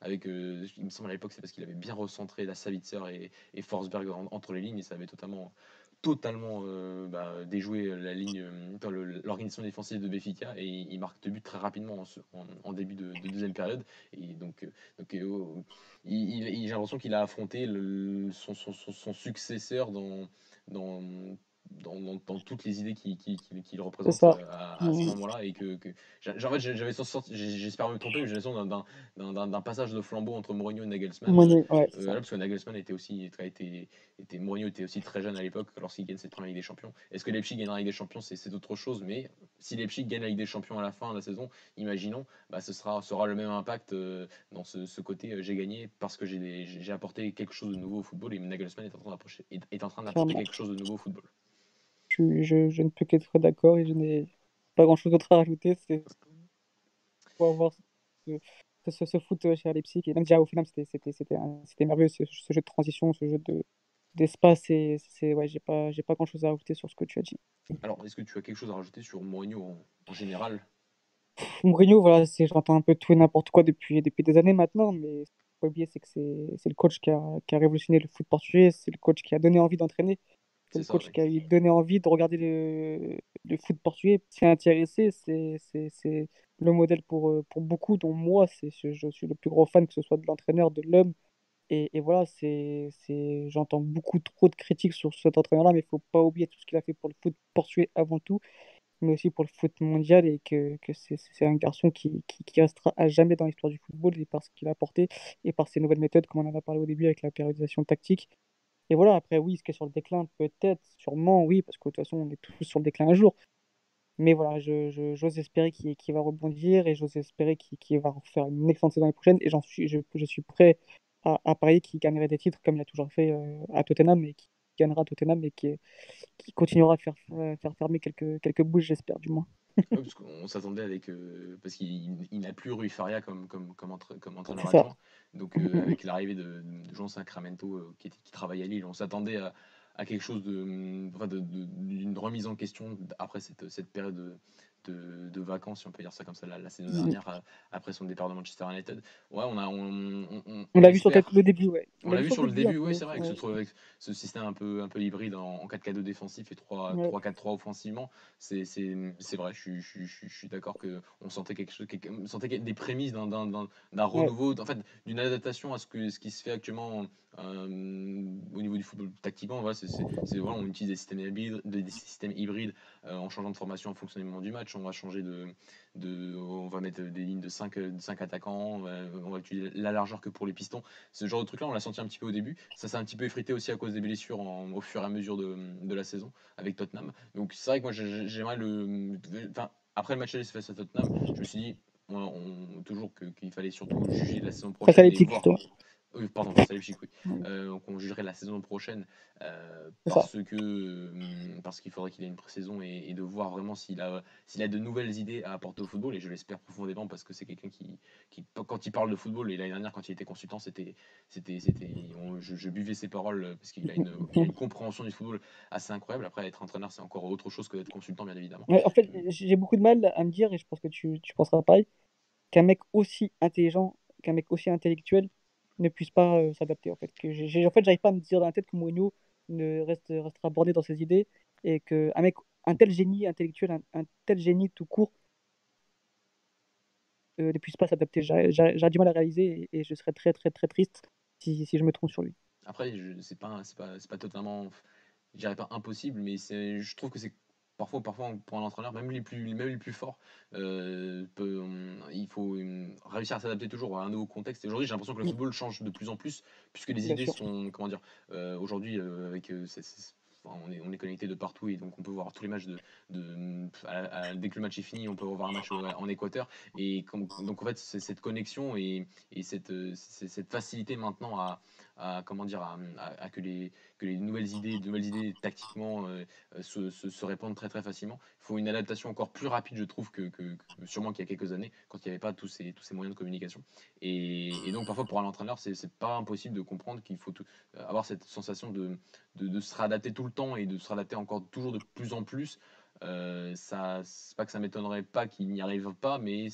avec, euh, il me semble à l'époque c'est parce qu'il avait bien recentré la Savitzer et, et Forsberg entre les lignes et ça avait totalement, totalement euh, bah, déjoué la ligne, l'organisation défensive de Benfica et il marque deux buts très rapidement en, début de, deuxième période. Et donc, donc il, j'ai l'impression qu'il a affronté le, son, son, son, successeur dans, dans dans, dans, toutes les idées qu'il qui, qui, représente euh, à, à, ce moment-là. Et que, que en fait, j'avais j'espère me tromper, mais j'ai l'impression d'un passage de flambeau entre Mourinho et Nagelsmann. ouais, euh, parce que Nagelsmann était aussi, était, était, Mourinho était aussi très jeune à l'époque lorsqu'il gagne cette première Ligue des Champions. Est-ce que Leipzig gagnera la Ligue des Champions? C'est autre chose, mais si Leipzig gagne la Ligue des Champions à la fin de la saison, imaginons, bah, ce sera, sera le même impact euh, dans ce, ce côté j'ai gagné parce que j'ai apporté quelque chose de nouveau au football et Nagelsmann est en train d'apporter est, est en train d'apporter quelque chose de nouveau au football. Je, je, ne peux qu'être d'accord et je n'ai pas grand chose d'autre à rajouter. C'est pour avoir ce, ce, foot chez Leipzig. Et même déjà au final, c'était merveilleux ce, ce, jeu de transition, ce jeu de d'espace. Et c'est ouais, j'ai pas, pas grand chose à rajouter sur ce que tu as dit. Alors, est-ce que tu as quelque chose à rajouter sur Mourinho en, en général? Mourinho, voilà, j'entends un peu tout et n'importe quoi depuis, depuis des années maintenant, mais ce qu'il faut oublier, c'est que c'est le coach qui a, qui a révolutionné le foot portugais, c'est le coach qui a donné envie d'entraîner. C'est le coach qui a donné envie de regarder le, le foot portugais, s'y intéresser. C'est le modèle pour, euh, pour beaucoup, dont moi, je suis le plus gros fan, que ce soit de l'entraîneur, de l'homme. Et, et, voilà, j'entends beaucoup trop de critiques sur cet entraîneur-là, mais il ne faut pas oublier tout ce qu'il a fait pour le foot portugais avant tout, mais aussi pour le foot mondial, et que, que c'est un garçon qui, qui, qui, restera à jamais dans l'histoire du football, et par ce qu'il a apporté, et par ses nouvelles méthodes, comme on en a parlé au début avec la périodisation tactique. Et voilà, après, oui, ce qui est sur le déclin, peut-être, sûrement, oui, parce que de toute façon, on est tous sur le déclin un jour. Mais voilà, j'ose je, espérer qu'il va rebondir et j'ose espérer qu'il va faire une excellente saison l'année prochaine. Et suis, je, je, suis prêt à, à parier qu'il gagnerait des titres comme il a toujours fait euh, à Tottenham et qui gagnera à Tottenham et qui, continuera à faire, faire fermer quelques, quelques bouches, j'espère du moins. Parce qu'on s'attendait avec. Euh, parce qu'il n'a plus Rui Faria comme, comme, comme, comme entraîneur adjoint. Donc, euh, avec l'arrivée de, de, Jean Sacramento euh, qui, qui, travaille à Lille, on s'attendait à, à, quelque chose de. Enfin, d'une remise en question après cette, cette période de, vacances, si on peut dire ça comme ça, la, saison dernière, euh, après son départ de Manchester United. Ouais, on a. On, on, on l'a vu sur le début, ouais. On, l'a vu sur le début, oui, c'est vrai, avec, ce, avec, ce, système un peu, un peu hybride en, 4-4-2 défensif et 3-4-3 offensivement. C'est vrai, je, je, je, je suis d'accord qu'on sentait quelque chose, quelque, on sentait des prémices d'un renouveau, en fait, d'une adaptation à ce, que, ce qui se fait actuellement euh, au niveau du football tactiquement. Voilà, c'est voilà, on utilise des systèmes hybrides, des systèmes hybrides euh, en changeant de formation en fonctionnement du match. On va changer de, de on va mettre des lignes de 5, 5 attaquants, on va, utiliser la largeur que pour les pistons. Ce genre de truc-là, on l'a senti un petit peu au début. Ça s'est un petit peu effrité aussi à cause des blessures au fur et à mesure de, de la saison avec Tottenham. Donc c'est vrai que moi j'aimerais le. Enfin, après le match face à Tottenham, je me suis dit on, toujours qu'il fallait surtout juger la saison prochaine. Euh, pardon, oui. Euh, on jugerait la saison prochaine euh, parce que hum, parce qu'il faudrait qu'il ait une pré-saison et, de voir vraiment s'il a s'il a de nouvelles idées à apporter au football et je l'espère profondément parce que c'est quelqu'un qui, qui quand il parle de football et l'année dernière quand il était consultant c'était c'était c'était je, buvais ses paroles parce qu'il a, une, compréhension du football assez incroyable après être entraîneur c'est encore autre chose que d'être consultant bien évidemment. en fait j'ai beaucoup de mal à me dire et je pense que tu, tu penseras pareil qu'un mec aussi intelligent qu'un mec aussi intellectuel ne puisse pas euh, s'adapter. En fait, que j'ai, en fait, j'arrive pas à me dire dans la tête que Mourinho ne reste, restera borné dans ses idées et qu'un mec, un tel génie intellectuel, un, tel génie tout court, euh, ne puisse pas s'adapter. J'ai, du mal à réaliser et, je serais très très très triste si, si je me trompe sur lui. Après, je, c'est pas, c'est pas, pas totalement, pas impossible, mais je trouve que c'est parfois, parfois pour un entraîneur, même les plus, même les plus forts, euh, il faut euh, réussir à s'adapter toujours à un nouveau contexte. Et aujourd'hui, j'ai l'impression que le football change de plus en plus, puisque les idées sont, comment dire, euh, aujourd'hui, avec on, est, on est connecté de partout et donc on peut voir tous les matchs de, de dès que le match est fini, on peut revoir un match en Équateur. Et donc en fait, c'est cette connexion et, et cette, cette facilité maintenant à, à comment dire à, que les nouvelles idées nouvelles idées tactiquement euh, euh, se, se, répandent très très facilement. Il faut une adaptation encore plus rapide je trouve que, sûrement qu'il y a quelques années quand il n'y avait pas tous ces tous ces moyens de communication. Et, donc parfois pour un entraîneur c'est pas impossible de comprendre qu'il faut euh, avoir cette sensation de, de, de se réadapter tout le temps et de se réadapter encore toujours de plus en plus. Euh, ça, c'est pas que ça m'étonnerait pas qu'il n'y arrive pas, mais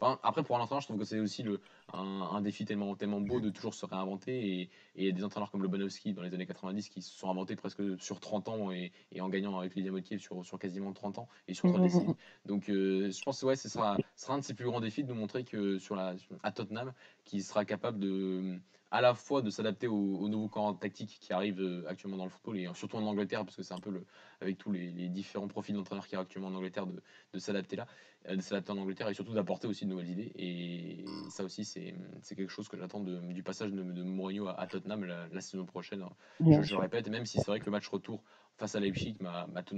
après pour un entraîneur, je trouve que c'est aussi le, un, défi tellement, tellement beau de toujours se réinventer. Et, il y a des entraîneurs comme Lobanowski dans les années 90 qui se sont inventés presque sur 30 ans et, en gagnant avec Lydia Motier sur, sur quasiment 30 ans et sur 3 mmh, mmh, décennies. Mmh. Donc euh, je pense que ouais, ce sera, sera un de ses plus grands défis de nous montrer que sur la, à Tottenham, qui sera capable de à la fois de s'adapter aux, nouveaux camps tactiques qui arrivent euh, actuellement dans le football et surtout en Angleterre parce que c'est un peu le avec tous les, différents profils d'entraîneurs qui arrivent actuellement en Angleterre de, de s'adapter là euh, de s'adapter en Angleterre et surtout d'apporter aussi de nouvelles idées. Et ça aussi c'est quelque chose que j'attends du passage de, de, Mourinho à, Tottenham la, saison prochaine je, je, le répète même si c'est vrai que le match retour face à Leipzig m'a tout,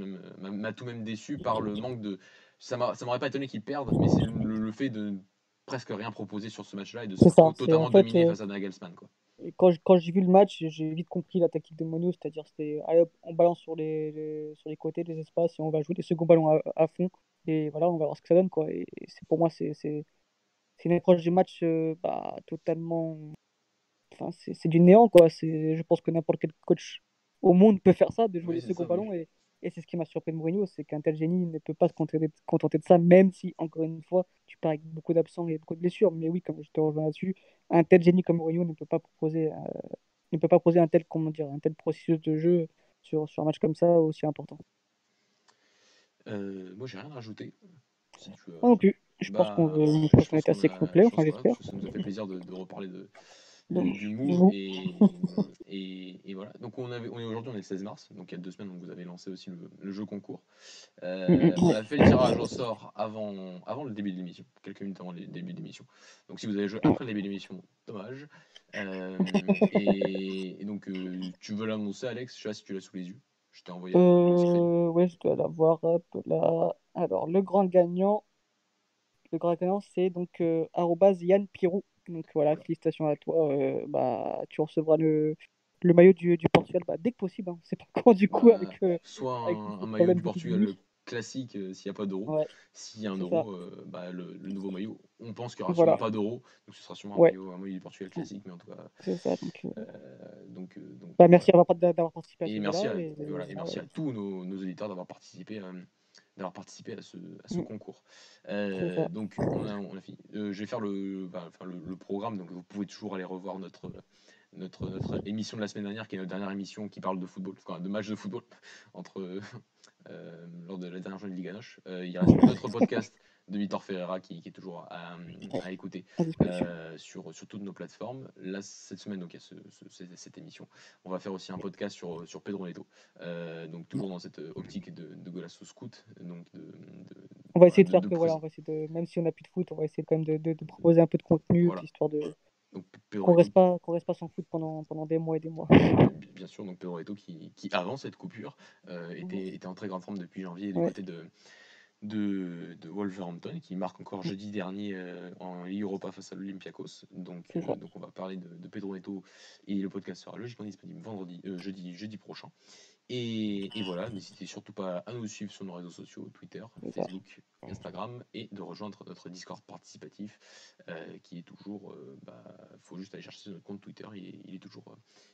tout, même déçu par le manque de ça m'aurait pas étonné qu'ils perdent mais c'est le, le fait de presque rien proposé sur ce match-là et de se totalement dominer face à Nagelsmann. Quoi. quand, quand j'ai vu le match, j'ai vite compris la tactique de Mourinho, c'est-à-dire c'était on balance sur les, sur les côtés des espaces et on va jouer les seconds ballons à, fond. Et voilà, on va voir ce que ça donne. Quoi. Et, c'est pour moi, c'est une approche du match euh, bah, totalement. Enfin, c'est du néant. Quoi. Je pense que n'importe quel coach au monde peut faire ça, de jouer les seconds ballons. Et, et c'est ce qui m'a surpris de Mourinho, c'est qu'un tel génie ne peut pas se contenter de, ça, même si, encore une fois, tu pars avec beaucoup d'absents et beaucoup de blessures. Mais oui, comme je te rejoins là-dessus, un tel génie comme Mourinho ne peut pas proposer, euh, ne peut pas proposer un tel, comment dire, un tel processus de jeu sur, sur un match comme ça aussi important. Euh, moi, j'ai rien à rajouter. non plus. Je pense bah, qu'on est assez complet, enfin j'espère. Ça nous a fait plaisir de, de reparler de, du move. Et, et, voilà. Donc on, avait, on est aujourd'hui, on est le 16 mars, donc il y a deux semaines, donc vous avez lancé aussi le, jeu concours. Euh, on a fait le tirage au sort avant, avant le début de l'émission, quelques minutes avant le début de l'émission. Donc si vous avez joué après le début de l'émission, dommage. Euh, et, donc euh, tu veux l'annoncer, Alex? Je sais pas si tu l'as sous les yeux. Je t'ai envoyé. Euh, ouais, je dois l'avoir là. Alors le grand gagnant, le grand gagnant, c'est donc Yann Pirou. Donc voilà, félicitations à toi. Euh, bah, tu recevras le, le maillot du, du Portugal bah, dès que possible. Hein. C'est pas quand du coup avec. Euh, soit un, maillot du Portugal classique euh, s'il n'y a pas d'euro. s'il y a un euro, bah, le, le, nouveau maillot, on pense qu'il n'y aura sûrement pas d'euro. Donc ce sera sûrement un, maillot, un, maillot, du Portugal classique. Mais en tout cas. C'est ça. Donc, donc, donc bah, merci d'avoir participé à et voilà, et merci à tous nos, nos auditeurs d'avoir participé d'avoir participé à ce, à ce mm. concours. Euh, donc, on a, on a fini. Euh, je vais faire le, bah, le, le, programme, donc vous pouvez toujours aller revoir notre, notre, notre émission de la semaine dernière, qui est notre dernière émission qui parle de football, enfin, de match de football, entre, euh, lors de la dernière journée de Liga Noche. il reste notre podcast de Vitor Ferreira qui, qui, est toujours à, à écouter euh, sur, sur toutes nos plateformes. Là, cette semaine, donc, il y a ce, ce, cette émission. On va faire aussi un podcast sur, sur Pedro Neto, euh, donc toujours dans cette optique de, de Golasso Scout. Donc de, de, on va essayer de, faire que, voilà, on va essayer de, même si on n'a plus de foot, on va essayer quand même de, proposer un peu de contenu, histoire de qu'on reste pas qu'on reste pas sans foot pendant, pendant des mois et des mois. Bien sûr, donc Pedro Neto qui, qui avant cette coupure euh, était, était en très grande forme depuis janvier du côté de de, de, Wolverhampton qui marque encore jeudi dernier euh, en Ligue Europa face à l'Olympiakos. Donc, euh, donc on va parler de, de, Pedro Neto et le podcast sera logiquement disponible vendredi, euh, jeudi, jeudi prochain. Et, et voilà, n'hésitez surtout pas à nous suivre sur nos réseaux sociaux, Twitter, Facebook, Instagram, et de rejoindre notre Discord participatif qui est toujours, il bah, faut juste aller chercher notre compte Twitter, il, est toujours,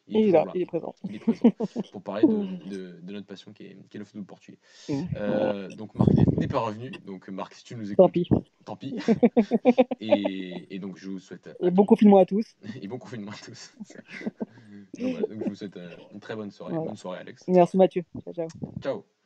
il est, là, Il est présent. Il est présent pour parler de, de, notre passion qui est, qui est le football portugais. Mmh. donc Marc n'est pas revenu. Donc, Marc, si tu nous écoutes, tant pis. Tant pis. et, et, donc, je vous souhaite. Et bon confinement à tous. et bon confinement à tous. Donc, je vous souhaite euh, une très bonne soirée. Bonne soirée, Alex. Merci, Mathieu. ciao. ciao. ciao.